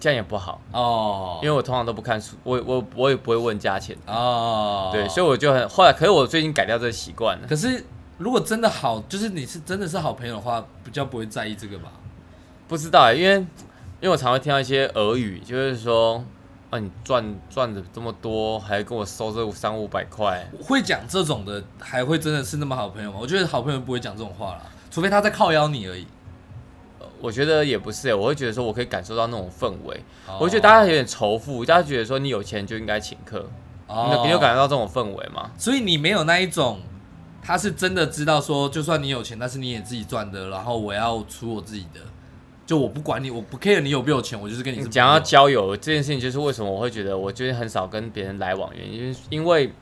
这样也不好，哦，因为我通常都不看书，我我我也不会问价钱，哦，对，所以我就很后来，可是我最近改掉这个习惯了。可是如果真的好，就是你是真的是好朋友的话，比较不会在意这个吧？不知道哎，因为因为我常会听到一些俄语，就是说，啊，你赚赚的这么多，还跟我收这三五百块，会讲这种的，还会真的是那么好朋友吗？我觉得好朋友不会讲这种话啦，除非他在靠邀你而已。我觉得也不是欸，我会觉得说我可以感受到那种氛围，哦我觉得大家有点仇富，大家觉得说你有钱就应该请客，你有你有感觉到这种氛围吗？所以你没有那一种，他是真的知道说，就算你有钱，但是你也自己赚的，然后我要出我自己的就我不管你，我不 care 你有没有钱，我就是跟你讲要交友这件事情，就是为什么我会觉得我最近很少跟别人来往原因，因为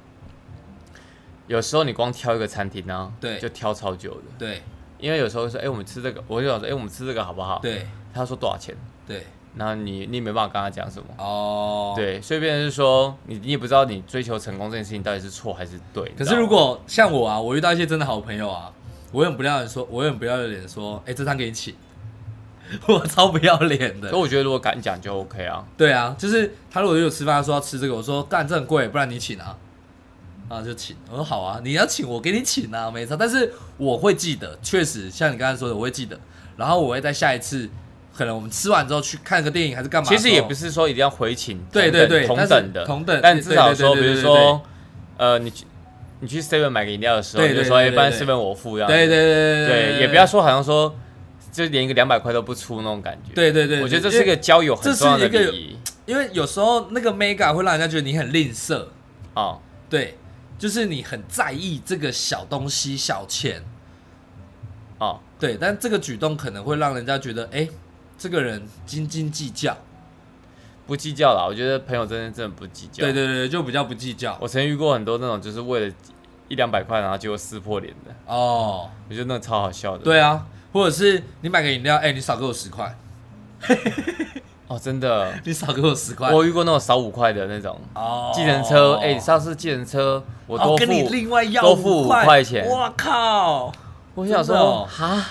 有时候你光挑一个餐厅呢、对就挑超久的。对因为有时候说，哎、我们吃这个，我就想说，哎、我们吃这个好不好？对他说多少钱，对然后你你也没办法跟他讲什么。哦，。对，所以变成是说，你你也不知道你追求成功这件事情到底是错还是对。可是如果像我啊，我遇到一些真的好朋友啊，我也不要脸说，我也不要脸说，哎、这餐给你请，我超不要脸的所以。我觉得如果敢讲就 OK 啊。对啊，就是他如果有吃饭，他说要吃这个，我说干这很贵，不然你请啊，啊就请。我说好啊，你要请我给你请啊，没错。但是我会记得，确实像你刚才说的，我会记得，然后我会在下一次，可能我们吃完之后去看个电影还是干嘛？其实也不是说一定要回请，对对对同等的，同等但至少说，比如说，呃，你去你去 Seven 买个饮料的时候，就说，哎，不然对对对 Seven 我付，这样对对对对对，也不要说好像说，就连一个两百块都不出那种感觉。对对对，我觉得这是一个交友很重要的礼仪因为有时候那个 mega 会让人家觉得你很吝啬，啊。对，就是你很在意这个小东西、小钱，哦，对，但这个举动可能会让人家觉得，哎，这个人斤斤计较，不计较啦，我觉得朋友真的真的不计较。对对对，就比较不计较。我曾经遇过很多那种就是为了一两百块，然后结果撕破脸的，哦，我觉得那个超好笑的。，对啊，或者是你买个饮料，哎，你少给我十块，哦，真的，你少给我十块，我遇过那种少五块的那种。哦，计程车，哎，上次计程车我多哦跟你付，另外要多付五块。钱。我靠，我想真的哦。说，哈，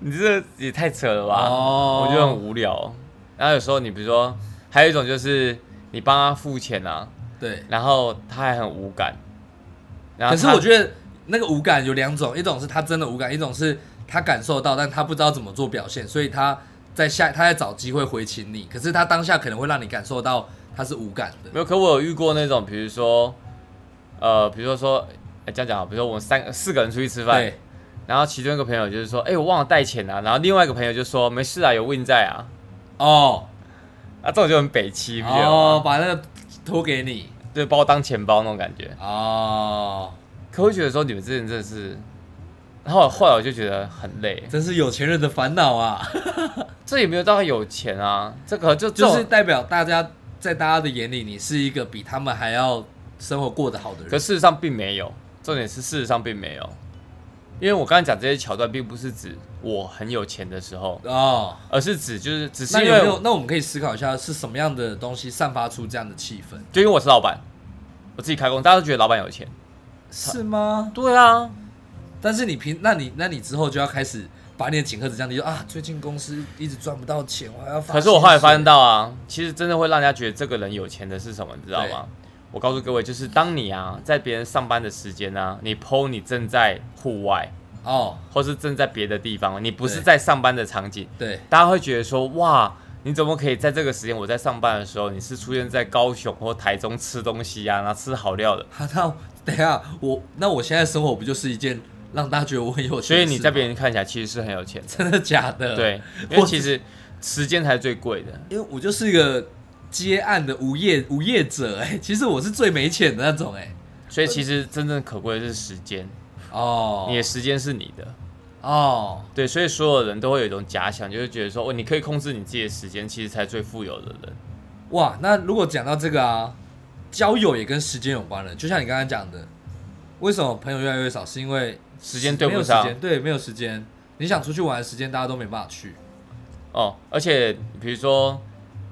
你这也太扯了吧？哦。我觉得很无聊。然后有时候你比如说，还有一种就是你帮他付钱啊，对。然后他还很无感。然后可是我觉得那个无感有两种，一种是他真的无感，一种是他感受到，但他不知道怎么做表现，所以他在下他在找机会回请你，可是他当下可能会让你感受到他是无感的。没有，可我有遇过那种，比如说，呃，比如说说，哎，这样讲好，比如说我们三四个人出去吃饭，对，然后其中一个朋友就是说，哎，我忘了带钱啊，然后另外一个朋友就说，没事啊，有 Win 在啊，哦啊，这种就很北七？哦，把那个托给你对，把我当钱包那种感觉。哦，可我觉得说你们这人真的是，然后后来我就觉得很累，真是有钱人的烦恼啊！这也没有到有钱啊，这个就就是代表大家在大家的眼里，你是一个比他们还要生活过得好的人。可事实上并没有，重点是事实上并没有，因为我刚才讲这些桥段，并不是指我很有钱的时候，哦，而是指就是只是？因为那我们可以思考一下，是什么样的东西散发出这样的气氛？就因为我是老板，我自己开工，大家都觉得老板有钱，是吗？对啊，但是你平，那你那你之后就要开始把你的请客值降低，就啊，最近公司一直赚不到钱，我还要发。可是我后来发现，到啊，其实真的会让人家觉得这个人有钱的是什么，你知道吗？我告诉各位，就是当你啊在别人上班的时间啊，你 PO 你正在户外，哦，或是正在别的地方，你不是在上班的场景，对，大家会觉得说，哇，你怎么可以在这个时间我在上班的时候，你是出现在高雄或台中吃东西啊，然后吃好料的，哈，那等一下我那我现在生活不就是一件让大家觉得我很有钱？所以你在别人看起来其实是很有钱的，真的假的？，对，因为其实时间才是最贵的。因为我就是一个接案的无业无业者，哎，其实我是最没钱的那种，哎，所以其实真正可贵的是时间，哦，你的时间是你的。哦，对，所以所有人都会有一种假想，就是觉得说，哦，你可以控制你自己的时间，其实才最富有的人。哇，那如果讲到这个啊，交友也跟时间有关了，就像你刚刚讲的，为什么朋友越来越少？是因为时间对不上。对，没有时间。你想出去玩的时间，大家都没办法去。哦，而且比如说，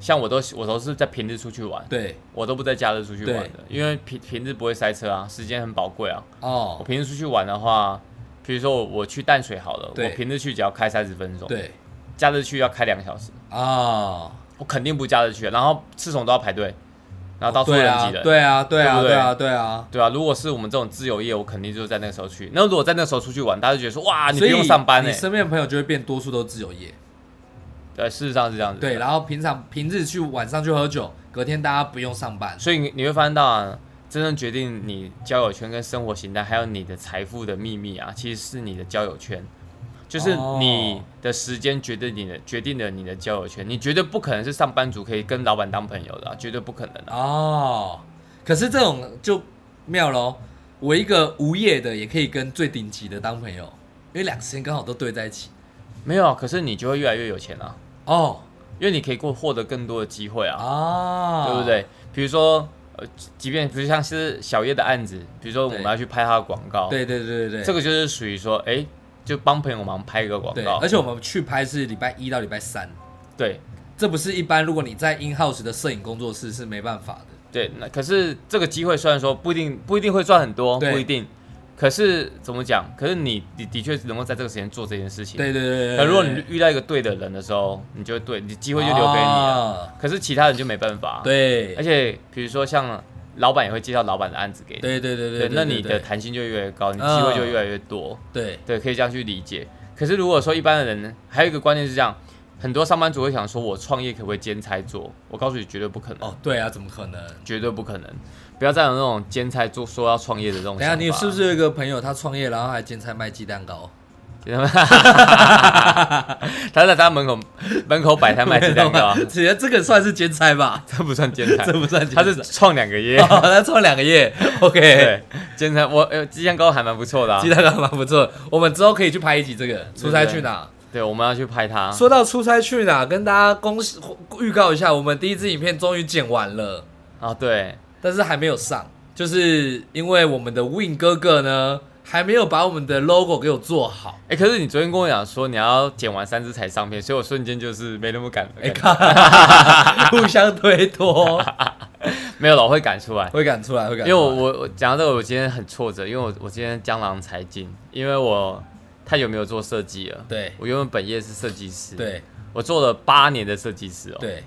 像我都我都是在平日出去玩，对，我都不在假日出去玩的，因为平平日不会塞车啊，时间很宝贵啊。哦。我哦，平日出去玩的话，比如说我我去淡水好了，我平日去只要开三十分钟，，对，假日去要开两个小时，啊，我肯定不假日去，然后吃什么都要排队，然后到处人挤人，对啊，对啊，对啊对对啊，对啊。对啊，如果是我们这种自由业，我肯定就是在那个时候去。那如果在那个时候出去玩，大家就觉得说，哇，你不用上班欸呢、你身边的朋友就会变多数都是自由业。对，事实上是这样子。对，然后平常平日去晚上去喝酒，隔天大家不用上班。所以你你会发现到啊，真正决定你交友圈跟生活形态，还有你的财富的秘密啊，其实是你的交友圈，就是哦你的时间决定你的决定了你的交友圈。你绝对不可能是上班族可以跟老板当朋友的、啊，绝对不可能的、啊。哦，可是这种就妙喽。我一个无业的也可以跟最顶级的当朋友，因为两个时间刚好都对在一起。没有啊，可是你就会越来越有钱啊，哦因为你可以过获得更多的机会啊，哦，对不？对？比如说，呃，即便比如像是小叶的案子，比如说我们要去拍他的广告，对对对对对，这个就是属于说，哎，就帮朋友忙拍一个广对，告，而且我们去拍是礼拜一到礼拜三，对这不是一般如果你在 in house 的摄影工作室是没办法的。对，那可是这个机会虽然说不一定不一定会赚很多，对不一定，可是怎么讲？可是你的的确能够在这个时间做这件事情。对对对对，那如果你遇到一个对的人的时候，你就会对，你机会就留给你了。啊可是其他人就没办法。，对而且比如说像老板也会介绍老板的案子给你，对对对对对，那你的弹性就越来越高，你机嗯会就越来越多。对对，可以这样去理解。可是如果说一般的人呢，还有一个观念是这样，很多上班族会想说，我创业可不可以兼差做？我告诉你，绝对不可能，哦对啊，怎么可能？绝对不可能。不要再有那种兼差做说要创业的这种等下。你是不是有一个朋友他创业，然后还兼差卖鸡蛋糕？他在他门口门口摆摊卖鸡蛋糕，其实这个算是兼差吧？这不算兼差 这，不算兼差，他是创两个业。哦他创两个月，OK，对，兼差我呃鸡蛋糕还蛮不错的、啊鸡。蛋糕蛮不错。我们之后可以去拍一集这个出差去哪？对，我们要去拍它。说到出差去哪，跟大家恭喜预告一下，我们第一支影片终于剪完了，啊，对，但是还没有上，就是因为我们的 Win 哥哥呢还没有把我们的 logo 给我做好。哎、可是你昨天跟我讲说你要剪完三支才上片，所以我瞬间就是没那么赶。哎、感觉看，互相推脱，没有了，我会赶出来。会赶出来，会赶。因为我我我讲到这个，我今天很挫折，因为我我今天江郎才尽，因为我太久没有做设计了。对我原本本业是设计师，，对我做了八年的设计师哦。，对，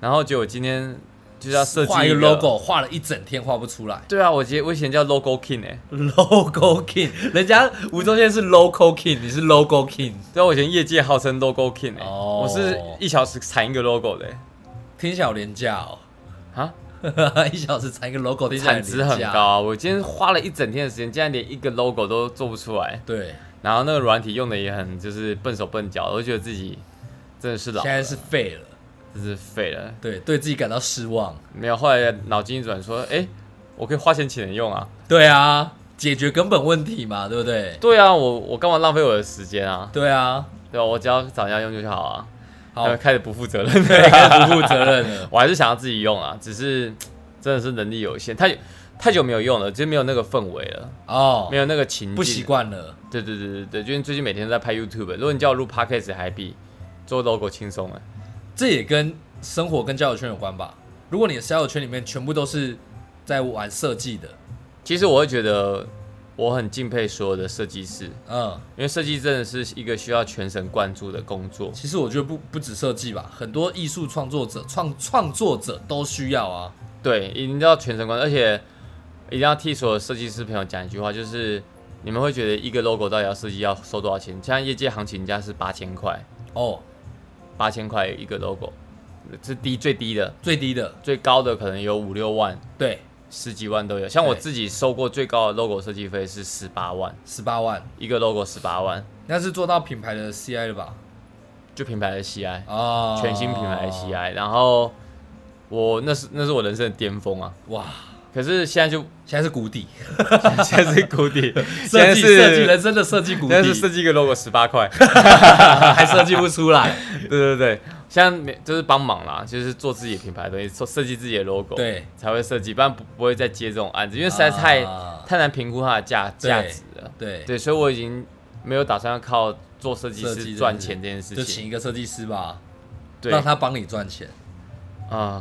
然后结果今天就是要设计画一个 logo，画了一整天画不出来。对啊，我以我以前叫 logo king 哎、logo king，人家吴宗宪是 logo king，你是 logo king，对啊，我以前业界号称 logo king 哎、哦。我是一小时产一个 logo 的、欸，听起来好廉价哦。啊，一小时产一个 logo，听起来产值很高。啊！我今天花了一整天的时间，竟然连一个 logo 都做不出来，对，然后那个软体用的也很就是笨手笨脚，我觉得自己真的是老，现在是废了，真是废了。对，对自己感到失望。没有，后来脑筋一转，说，哎、我可以花钱请人用啊。对啊，解决根本问题嘛，对不对？对啊，我我干嘛浪费我的时间啊？对啊，对吧、我只要找人家用就好啊。好呃，开始不负责任，对，开始不负责任了。我还是想要自己用啊，只是真的是能力有限，太太久没有用了，就没有那个氛围了，哦没，有那个情境，不习。惯了。对对对对对，就是最近每天都在拍 YouTube，如果你叫我录 Podcast 还比做 logo 轻松哎。这也跟生活跟交友圈有关吧？如果你的交友圈里面全部都是在玩设计的，其实我会觉得我很敬佩所有的设计师，嗯，因为设计真的是一个需要全神贯注的工作。其实我觉得不不止设计吧，很多艺术创作者、创创作者都需要啊。对，一定要全神贯注，而且一定要替所有设计师朋友讲一句话，就是你们会觉得一个 logo 到底要设计要收多少钱？现在业界行情价是八千块，哦，八千块一个 logo，是低最低的，最低的，最高的可能有五六万、对，十几万都有。像我自己收过最高的 logo 设计费是十八万，十八万，一个 logo 十八万，那是做到品牌的 CI 了吧？就品牌的 CI，哦，全新品牌的 CI，然后我那是那是我人生的巅峰啊。哇，可是现在就现在是谷底，现在是谷底，现设在计设计人生的设计谷现在是设底，计一个 logo 十八块，还设计不出来。对对对，现在没就是帮忙啦，就是做自己的品牌的东西，做设计自己的 logo，，对，才会设计，不然不不会再接这种案子，因为实在太、啊太难评估它的价对价值了。对，对，所以我已经没有打算要靠做设计设计师赚钱这件事情。就请。一个设计师吧，对。让他帮你赚钱。啊、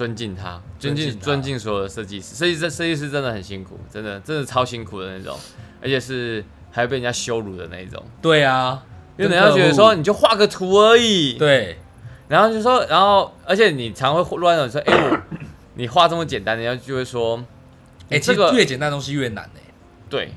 尊敬他，尊敬尊敬所有的设计师，设计师设计师真的很辛苦，真的真的超辛苦的那种，而且是还要被人家羞辱的那种，对啊，因为人家觉得说你就画个图而已，对。然后就说，然后而且你常会乱的说，哎、我你画这么简单，人家就会说，哎、哎，这个其实越简单的东西越难哎、对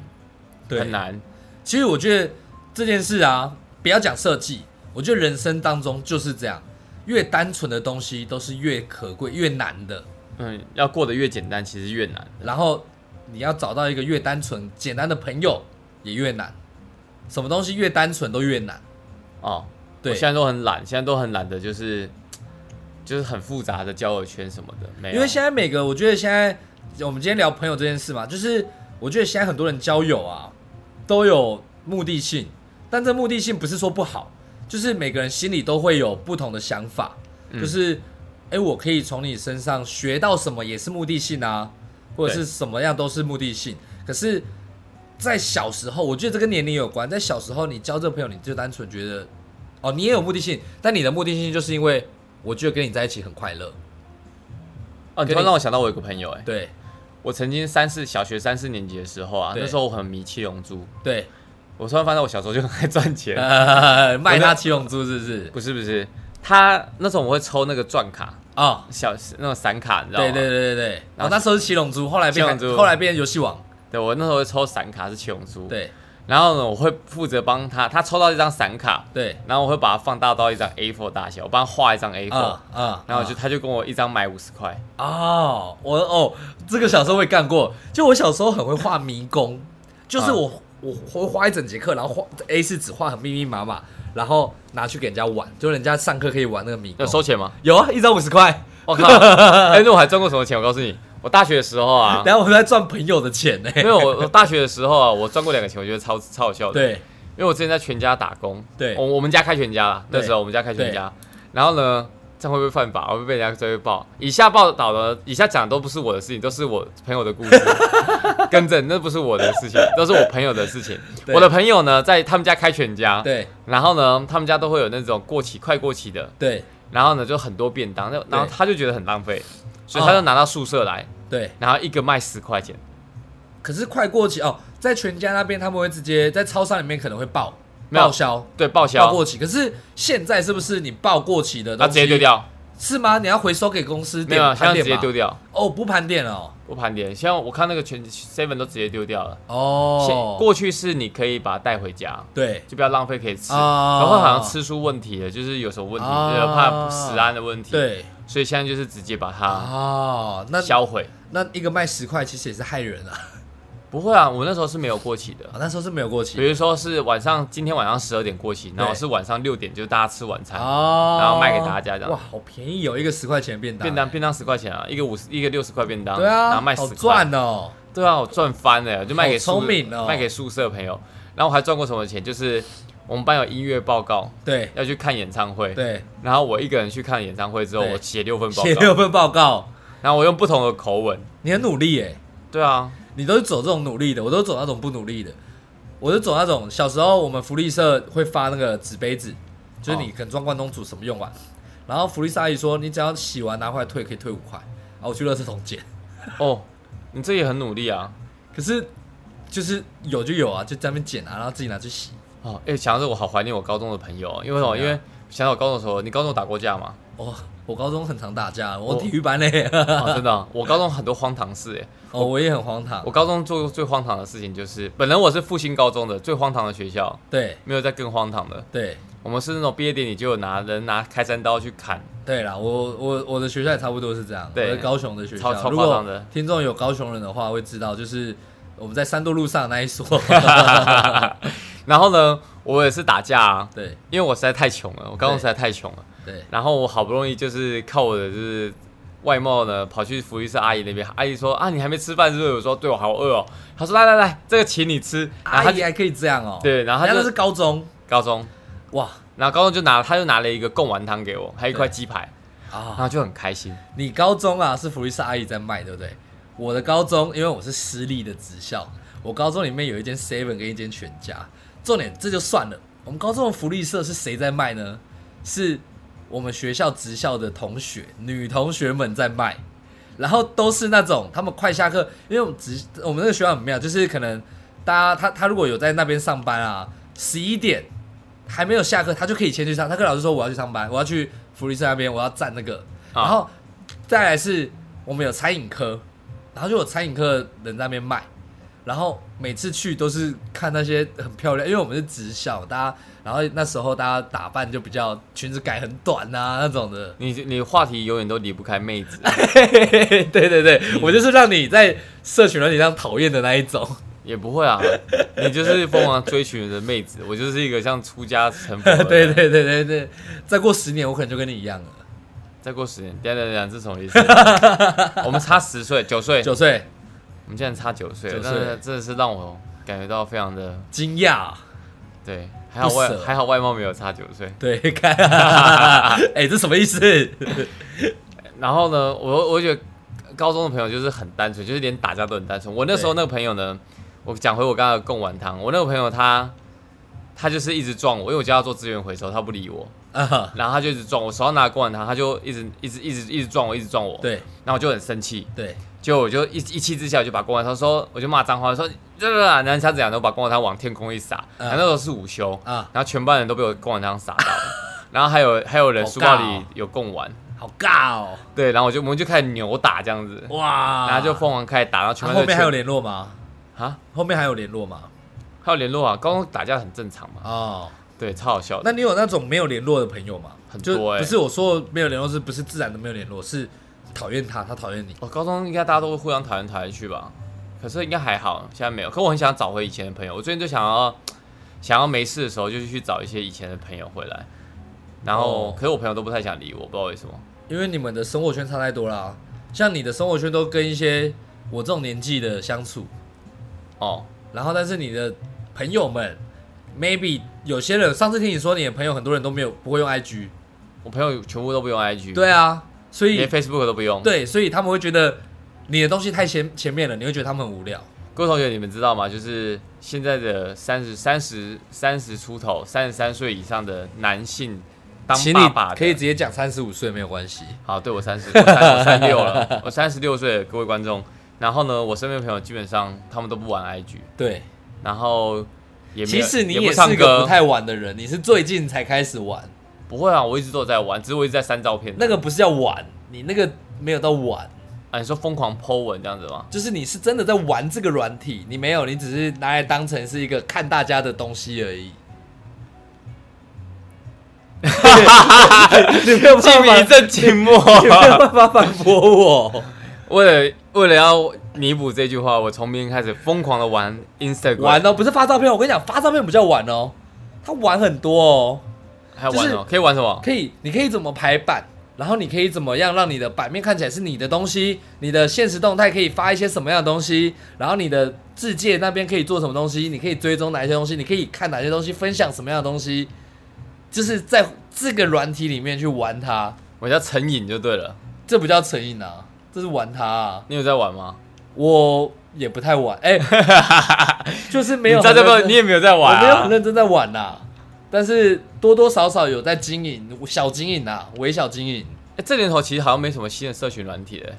对，很。难，其实我觉得这件事啊，不要讲设计，我觉得人生当中就是这样，越单纯的东西都是越可贵、越难的。嗯，要过得越简单，其实越难。然后你要找到一个越单纯、简单的朋友也越难。什么东西越单纯都越难。哦，对现在都很懒，现在都很懒的，就是就是很复杂的交友圈什么的。因为现在每个，我觉得现在我们今天聊朋友这件事嘛，就是我觉得现在很多人交友啊，都有目的性，但这目的性不是说不好，就是每个人心里都会有不同的想法，嗯就是，哎，我可以从你身上学到什么也是目的性啊，或者是什么样都是目的性。可是，在小时候，我觉得这跟年龄有关。在小时候，你交这个朋友，你就单纯觉得，哦，你也有目的性，但你的目的性就是因为我觉得跟你在一起很快乐。哦，你突然让我想到我有个朋友，哎，对我曾经三四小学三四年级的时候啊，那时候我很迷七龙珠，对，我突然发现我小时候就很爱赚钱，呃，卖他七龙珠是不是？不是不是，他那时候我会抽那个钻卡，哦，小那种散卡，你知道吗？对对对对。对，然后我那时候是七龙珠，后来变后来变游戏王，对我那时候会抽散卡是七龙珠，，对。然后呢，我会负责帮他，他抽到一张散卡，对，然后我会把它放大到一张 A4 大小，我帮他画一张 A4，、啊啊，然后就他就跟我一张买五十块，哦，我哦，这个小时候会干过，就我小时候很会画迷宫，就是啊。我、我我会画一整节课，然后画 A 四纸画很密密麻麻，然后拿去给人家玩，就人家上课可以玩那个迷宫要。收钱吗？有啊，一张五十块，我靠！哎、那我还赚过什么钱？我告诉你，我大学的时候啊，然后我在赚朋友的钱呢。因为我我大学的时候啊，我赚过两个钱，我觉得超超好笑的。，对因为我之前在全家打工，对我我们家开全家啦，那时候我们家开全家，然后呢，这样会不会犯法？会不会被人家追报。以下报道的，以下讲的都不是我的事情，都是我朋友的故事。更正，那不是我的事情，都是我朋友的事情。我的朋友呢，在他们家开全家，对然后呢，他们家都会有那种过期、快过期的，对然后呢，就很多便当，那然后他就觉得很浪费，所以他就拿到宿舍来，对，然后一个卖十块钱，可是快过期哦，在全家那边他们会直接在超商里面可能会报没有报销。对，报销报，过期，可是现在是不是你报过期的他东西直接丢掉，是吗？你要回收给公司没有，点现在直接丢掉，哦，不盘点哦不盘点。像我看那个全 seven 都直接丢掉了。哦。过去是你可以把它带回家，对就不要浪费，可以吃。啊然后好像吃出问题了，就是有什么问题，啊就是怕食安的问题。，对所以现在就是直接把它哦，那销毁。那一个卖十块，其实也是害人啊。不会啊，我那时候是没有过期的。啊那时候是没有过期。比期如说是晚上，今天晚上十二点过期，然后是晚上六点，就是大家吃晚餐，哦。然后卖给大家这样。哇，好便宜哦，一个十块钱的便当，便当便当十块钱啊，一个五十，一个六十块便当，对啊，然后卖好十块，赚哦。对啊，我赚翻了，就卖给聪明哦。卖给宿舍朋友。然后我还赚过什么钱？就是我们班有音乐报告对。要去看演唱会，对，然后我一个人去看演唱会之后，对。我写六份报告，写六份报告，然后我用不同的口吻，你很努力耶，对啊，你都是走这种努力的，我都走那种不努力的。我就走那种小时候我们福利社会发那个纸杯子，就是你可能装罐东煮什么用完，然后福利社阿姨说你只要洗完拿回来退可以退五块，然后我去垃圾桶捡。哦，你这也很努力啊。可是就是有就有啊，就在那边捡啊，然后自己拿去洗。哦，哎、想到这我好怀念我高中的朋友、哦，因为什么？因为想到我高中的时候，你高中有打过架吗？哦，我高中很常打架，我我体育班嘞。哦、真的哦、我高中很多荒唐事哎。哦，我也很荒唐我。高中做过最荒唐的事情就是，本人我是复兴高中的，最荒唐的学校，对没有再更荒唐的。对我们是那种毕业典礼就有拿人拿开山刀去砍，对啦，我我我的学校也差不多是这样。对我高雄的学校，超超的听众有高雄人的话，会知道就是我们在三渡路上那一所。然后呢，我也是打架啊，对因为我实在太穷了，我高中实在太穷了。对然后我好不容易就是靠我的就是外貌呢，跑去福利社阿姨那边，阿姨说啊，你还没吃饭是不是？我说对，我好饿哦。她说来来来，这个请你吃。然后阿姨还可以这样哦。对，然后她就是高中高中，哇然后高中就拿他就拿了一个贡丸汤给我，还有一块鸡排，啊然啊！后就很开心。你高中啊是福利社阿姨在卖，对不对？我的高中因为我是私立的职校，我高中里面有一间 Seven 跟一间全家。重点这就算了，我们高中的福利社是谁在卖呢？是我们学校职校的同学，女同学们在卖，然后都是那种他们快下课，因为我们职我们那个学校很妙，就是可能大家他他如果有在那边上班啊，十一点还没有下课，他就可以先去上。他跟老师说我要去上班，我要去福利社那边，我要站那个，啊然后再来是我们有餐饮科，然后就有餐饮科的人在那边卖。然后每次去都是看那些很漂亮，因为我们是职校，大家，然后那时候大家打扮就比较裙子改很短啊那种的，你你话题永远都离不开妹子，对对对，我就是让你在社群软体上讨厌的那一种。也不会啊，你就是疯狂追寻的妹子，我就是一个像出家成佛。对对对对对，再过十年我可能就跟你一样了，再过十年，等等一下，这是什么意思？我们差十岁，九岁，九岁，我们竟然差九岁，九岁。但是真的是让我感觉到非常的惊讶，对，还好外还好外貌没有差九岁。对，看，哎、这什么意思？然后呢，我我觉得高中的朋友就是很单纯，就是连打架都很单纯。我那时候那个朋友呢，我讲回我刚刚的贡丸汤，我那个朋友他他就是一直撞我，因为我叫他做资源回收，他不理我，啊，然后他就一直撞我，手上拿贡丸汤，他就一直一直一直一直撞我，一直撞我，，对。然后我就很生气，对，就我就一一气之下我就把贡丸汤说，我就骂脏话，说这个然后他怎样，然后把贡丸汤往天空一撒，嗯然后那时候是午休，啊，然后全班人都被我贡丸汤撒到了，然后还有还有人好书包里有贡丸。好尬哦，对，然后我就我们就开始扭打这样子，哇，然后就疯狂开始打，然后全班后面还有全联络吗？啊，后面还有联络吗？还有联络啊，高中打架很正常嘛，哦，对，超好笑的。那你有那种没有联络的朋友吗？很多欸不是我说没有联络，是不是自然的没有联络？是讨厌他，他讨厌你。我、高中应该大家都会互相讨厌讨厌去吧，可是应该还好，现在没有。可我很想找回以前的朋友，我最近就想要想要没事的时候就去找一些以前的朋友回来，然后、哦。可是我朋友都不太想理我，不知道为什么。因为你们的生活圈差太多啦、像你的生活圈都跟一些我这种年纪的相处，哦，然后但是你的朋友们，maybe 有些人上次听你说你的朋友很多人都没有不会用 IG，我朋友全部都不用 IG，，对啊，所以连 Facebook 都不用。，对，所以他们会觉得你的东西太前前面了，你会觉得他们很无聊。各位同学，你们知道吗？就是现在的三十三十三十出头、三十三岁以上的男性当你爸爸可以直接讲三十五岁没有关系。好，对我三十，我三六了，我三十六岁，各位观众。然后呢，我身边的朋友基本上他们都不玩 IG，对，然后也没其实你也是个不太玩的人，你是最近才开始玩，不会啊，我一直都有在玩，只是我一直在删照片。那个不是叫玩，你那个没有到玩，啊，你说疯狂 Po 文这样子吗？就是你是真的在玩这个软体，你没有，你只是拿来当成是一个看大家的东西而已。你没有静办法，一阵静默。你没有办法反驳我。为了为了要弥补这句话，我从明天开始疯狂的玩 Instagram，玩哦，不是发照片，我跟你讲，发照片不叫玩哦，他玩很多哦。还有玩什么？可以玩什么？可以，你可以怎么排版，然后你可以怎么样让你的版面看起来是你的东西，你的现实动态可以发一些什么样的东西，然后你的字界那边可以做什么东西，你可以追踪哪一些东西，你可以看哪些东西，分享什么样的东西，就是在这个软体里面去玩它，我叫成瘾就对了。这不叫成瘾啊，这是玩它啊。你有在玩吗？我也不太玩，哎、就是没有你知道这个，很认真你也没有在玩、啊。我没有很认真在玩呐、但是多多少少有在经营，小经营啊，微小经营。哎、这年头其实好像没什么新的社群软体了。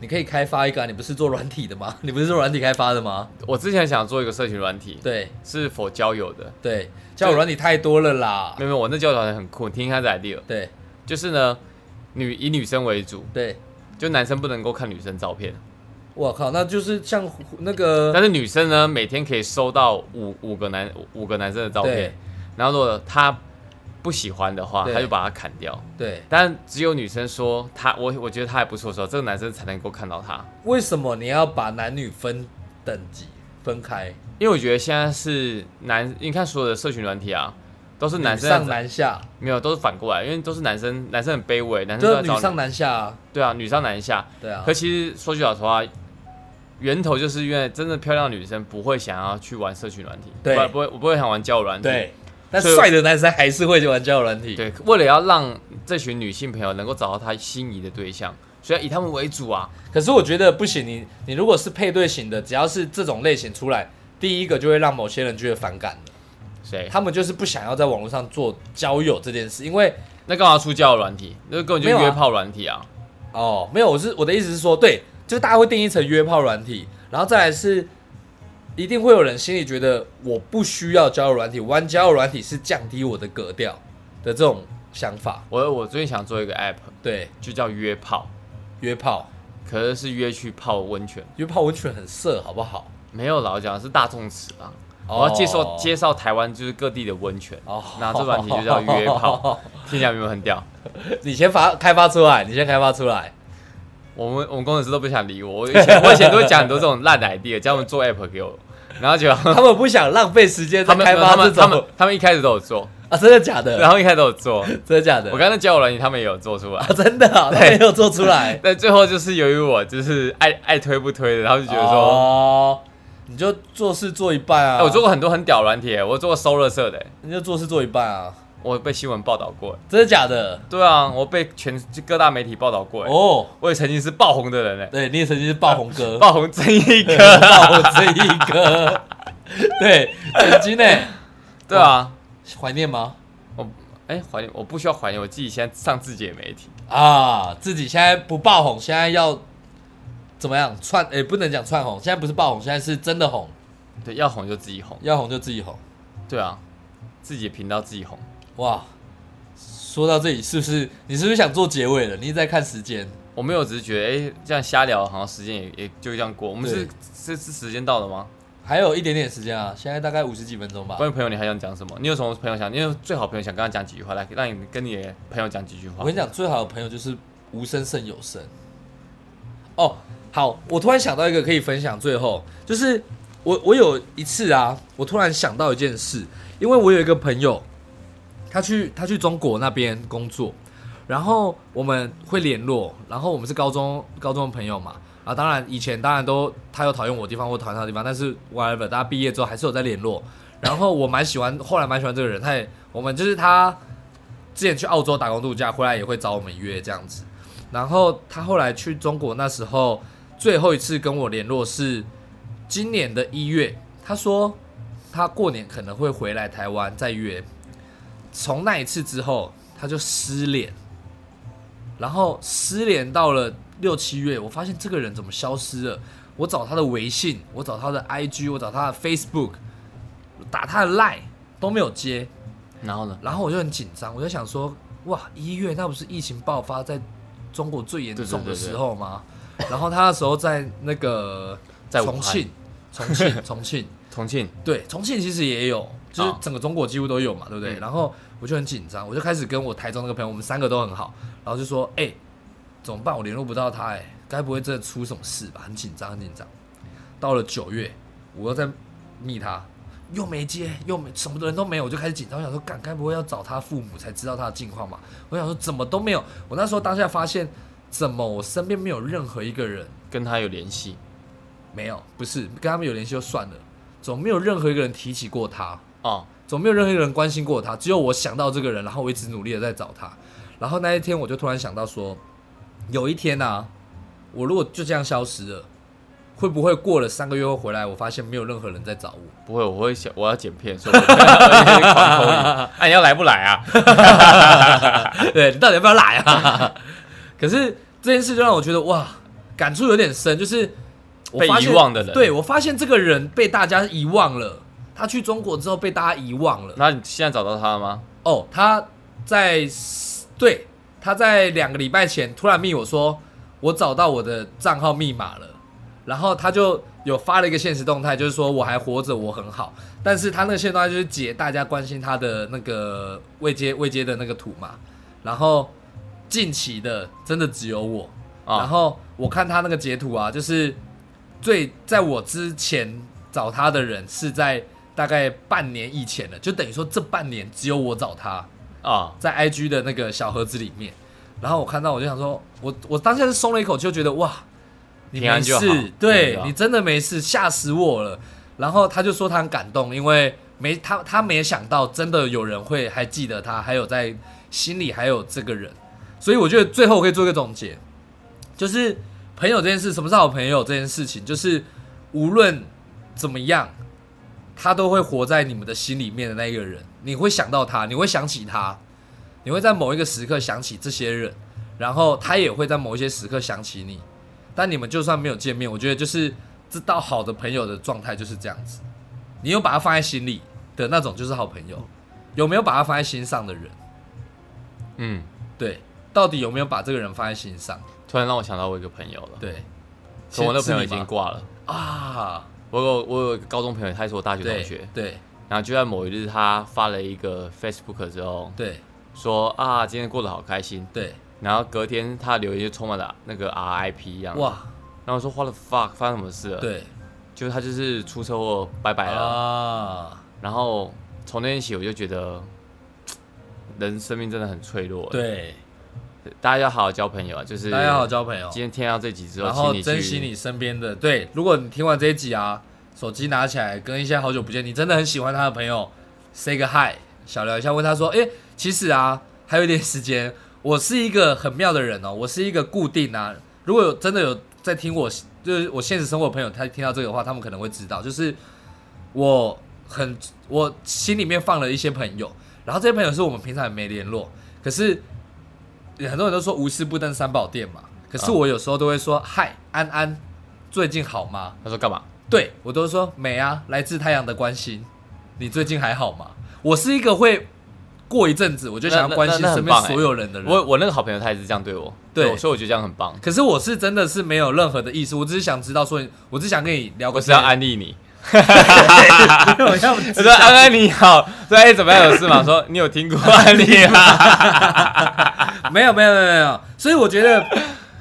你可以开发一个、啊，你不是做软体的吗？你不是做软体开发的吗？我之前想做一个社群软体，对是否交友的？对，交友软体太多了啦没。有没有，我那交友软体很酷，你听听看这 idea，对就是呢，女以女生为主，对，就男生不能够看女生照片，我靠，那就是像那个但是女生呢，每天可以收到五五个男五个男生的照片，然后如果他不喜欢的话，对她就把它砍掉。对，但只有女生说他我我觉得他还不错的时候，这个男生才能够看到他。为什么你要把男女分等级分开？因为我觉得现在是男，你看所有的社群软体啊，都是男生女上男下，没有，都是反过来，因为都是男生，男生很卑微，男生就是都在找女上男下啊。对啊，女上男下。对啊可，其实说句老实话，源头就是因为真的漂亮的女生不会想要去玩社群软体，对不不会我不会想玩交友软体。对，但所以帅的男生还是会去玩交友软体。对，为了要让这群女性朋友能够找到她心仪的对象，所以要以他们为主啊。可是我觉得不行，你你如果是配对型的，只要是这种类型出来，第一个就会让某些人觉得反感的。谁？他们就是不想要在网络上做交友这件事，因为那干嘛出交友软体？那根本就约炮软体啊！哦，没有，我是我的意思是说，对，就是大家会定义成约炮软体，然后再来是一定会有人心里觉得我不需要交友软体，玩 交友软体是降低我的格调的这种想法。我我最近想做一个 app，对，就叫约炮，约炮，可是是约去泡温泉。约泡温泉很色，好不好？没有老讲是大众词啊，哦我要介绍介绍台湾就是各地的温泉。哦，那这软体就叫约炮，听起来有没有很屌？你先发开发出来，你先开发出来。我们我们工程师都不想理我，我以前我以前都会讲很多这种烂 idea，叫他们做 app 给我，然后就他们不想浪费时间在他们开发这他们他们种他们一开始都有做，啊，真的假的？然后一开始都有做，真的假的？我刚才教我软体他们也有做出来啊，，真的啊，他对没有做出来。但最后就是由于我就是爱爱推不推的，然后就觉得说，哦，你就做事做一半啊。哎我做过很多很屌的软体，我做过收垃圾的，你就做事做一半啊，我被新闻报道过。真的假的？对啊，我被全各大媒体报道过。哦，我也曾经是爆红的人嘞，对，你也曾经是爆红哥，爆红正义哥。爆红这一哥，对，曾经呢，对啊，怀念吗？我哎，怀念我不需要怀念，我自己现在上自己的媒体。啊，自己现在不爆红，现在要怎么样窜？诶、不能讲窜红，现在不是爆红，现在是真的红，对，要红就自己红。要红就自己红。对啊，自己的频道自己红。哇，说到这里，是不是你是不是想做结尾了？你一直在看时间，我没有，只是觉得哎、这样瞎聊，好像时间也也就这样过。我们是是是时间到了吗？还有一点点时间啊，现在大概五十几分钟吧。关于朋友，你还想讲什么？你有什么朋友想？你有最好朋友想跟他讲几句话，来让你跟你的朋友讲几句话我跟。你讲，最好的朋友就是无声胜有声。哦，好，我突然想到一个可以分享，最后就是我我有一次啊，我突然想到一件事，因为我有一个朋友，他去他去中国那边工作，然后我们会联络，然后我们是高中高中的朋友嘛，啊，当然以前当然都他有讨厌我的地方，我讨厌他的地方，但是 whatever，大家毕业之后还是有在联络，然后我蛮喜欢，后来蛮喜欢这个人，他也我们就是他之前去澳洲打工度假，回来也会找我们约这样子。然后他后来去中国那时候，最后一次跟我联络是今年的一月，他说他过年可能会回来台湾再约。从那一次之后，他就失联，然后失联到了六七月，我发现这个人怎么消失了？我找他的微信，我找他的 IG，我找他的 Facebook，打他的 Line 都没有接。然后呢？然后我就很紧张，我就想说，哇，一月那不是疫情爆发在中国最严重的时候吗？然后他那时候在那个在重庆，重庆，重庆，重庆，对，重庆其实也有，就是哦整个中国几乎都有嘛，对不对？嗯然后我就很紧张，我就开始跟我台中那个朋友，我们三个都很好，然后就说，哎、怎么办？我联络不到他、哎，该不会真的出什么事吧？很紧张，很紧张。到了九月，我又在密他，又没接，又没什么人都没有，我就开始紧张，我想说，赶该不会要找他父母才知道他的近况嘛？我想说怎么都没有，我那时候当下发现，怎么我身边没有任何一个人跟他有联系没有，不是跟他们有联系就算了，怎么没有任何一个人提起过他？啊，总没有任何一个人关心过他，只有我想到这个人，然后我一直努力的在找他。然后那一天我就突然想到说，有一天啊，我如果就这样消失了，会不会过了三个月后回来，我发现没有任何人在找我？不会，我会想我要剪片，所以我狂口语。哎，你要来不来啊？对你到底要不要来啊？可是这件事就让我觉得哇，感触有点深，就是我被发现遗忘的人对我发现这个人被大家遗忘了。他去中国之后被大家遗忘了。那你现在找到他了吗？哦，他在对他在两个礼拜前突然密我说，我找到我的账号密码了，然后他就有发了一个现实动态，就是说我还活着，我很好。但是他那个现实动态就是解大家关心他的那个未接未接的那个图嘛，然后近期的真的只有我，然啊，后我看他那个截图啊，就是最在我之前找他的人是在大概半年以前了，就等于说这半年只有我找他，啊，在 IG 的那个小盒子里面。然后我看到我就想说，我我当下是松了一口气，就觉得哇，你没事，对你真的没事，吓死我了。然后他就说他很感动，因为没他他没想到真的有人会还记得他，还有在心里还有这个人，所以我觉得最后我可以做一个总结，就是朋友这件事，什么是好朋友这件事情，就是无论怎么样，他都会活在你们的心里面的那一个人，你会想到他，你会想起他，你会在某一个时刻想起这些人，然后他也会在某一些时刻想起你，但你们就算没有见面，我觉得就是这道好的朋友的状态就是这样子，你有把他放在心里的那种就是好朋友，有没有把他放在心上的人？嗯，对，到底有没有把这个人放在心上？突然让我想到我一个朋友了，对，可我那朋友已经挂了。啊，我有我有一个高中朋友，他也是我大学同学，对然后就在某一日，他发了一个 Facebook 之后，对说啊，今天过得好开心。对，然后隔天他的留言就充满了那个 RIP 一样。！哇，然后我说 What the fuck，发生什么事了？，对就他就是出车祸拜拜了。啊，然后从那天起，我就觉得人生命真的很脆弱。，对，大家要好好交朋友啊，就是大家好好交朋友。今天听到这集之后，然后珍惜你身边的。对，如果你听完这一集啊，手机拿起来跟一些好久不见、你真的很喜欢他的朋友 say 个 hi，小聊一下，问他说：“哎、其实啊，还有一点时间，我是一个很妙的人哦，我是一个固定啊。如果有真的有在听我，就是我现实生活的朋友，他听到这个话，他们可能会知道，就是我很我心里面放了一些朋友，然后这些朋友是我们平常也没联络，可是很多人都说无事不登三宝殿嘛，可是啊我有时候都会说：“嗨，安安，最近好吗？”他说干嘛？对我都说美啊，来自太阳的关心，你最近还好吗？我是一个会过一阵子我就想要关心身边所有人的人。我我那个好朋友他也是这样对我，对所以我觉得这样很棒。可是我是真的是没有任何的意思，我只是想知道说，我只想跟你聊个天。我是要安利你，没有要他说安安你好，说哎怎么样有事吗？说你有听过安利吗？没有没有没有。没有，所以我觉得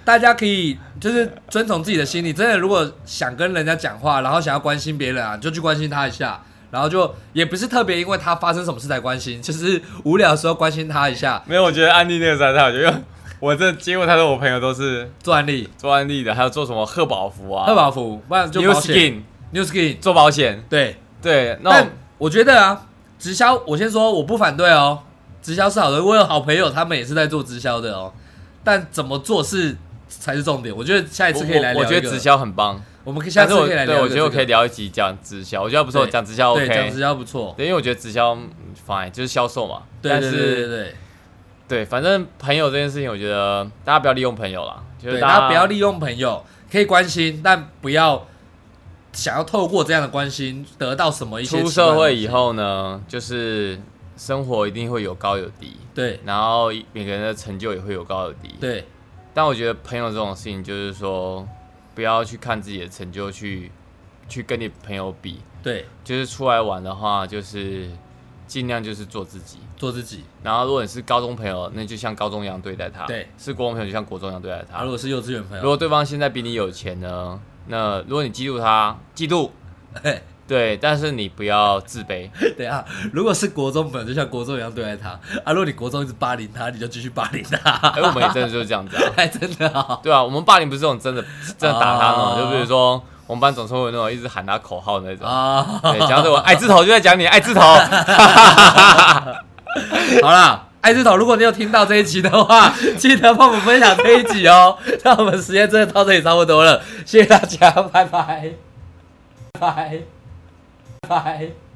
大家可以就是遵从自己的心理，真的如果想跟人家讲话，然后想要关心别人啊，你就去关心他一下，然后就也不是特别因为他发生什么事才关心，就是无聊的时候关心他一下，没有，我觉得安利那个实在太好笑，因为我这结果他说我朋友都是做安利，做安利的，还有做什么贺宝福啊，贺宝福，不然就 New Skin New Skin，做保险，对，对，那我觉得啊，直销，我先说我不反对哦，直销是好的，我有好朋友他们也是在做直销的哦，但怎么做是才是重点。我觉得下一次可以来聊我我觉得直，销很棒，我们可以下次可以来对我觉得我可以聊一集讲直销，我觉得不错，讲直销 OK，讲直销不错，对，因为我觉得直销嗯 fine 就是销售嘛，对对但是对对对对，反正朋友这件事情，我觉得大家不要利用朋友啦，就是对，大大家不要利用朋友，可以关心，但不要想要透过这样的关心得到什么一些出社会以，后呢，就是生活一定会有高有低，对然后每个人的成就也会有高有低。对但我觉得朋友这种事情，就是说不要去看自己的成就去去跟你朋友比，对，就是出来玩的话，就是尽量就是做自己。做自己。然后如果你是高中朋友，那就像高中一样对待他；对，是国中朋友就像国中一样对待啊，他如。果是幼稚园朋友，如果对方现在比你有钱呢，那如果你嫉妒他，嫉妒，嘿 对，但是你不要自卑。等一下，如果是国中朋友，就像国中一样对待他啊。如果你国中一直霸凌他，你就继续霸凌他。哎、我们也真的就是这样子啊。还真的啊、对啊，我们霸凌不是这种真的真的打他那种，哦就比如说我们班总是会有那种一直喊他口号的那种。啊！对，讲到这我爱字头就在讲你 爱字头。好啦，爱字头，如果你有听到这一集的话，记得帮我们分享这一集哦。那我们时间真的到这里差不多了，谢谢大家，拜拜，拜拜。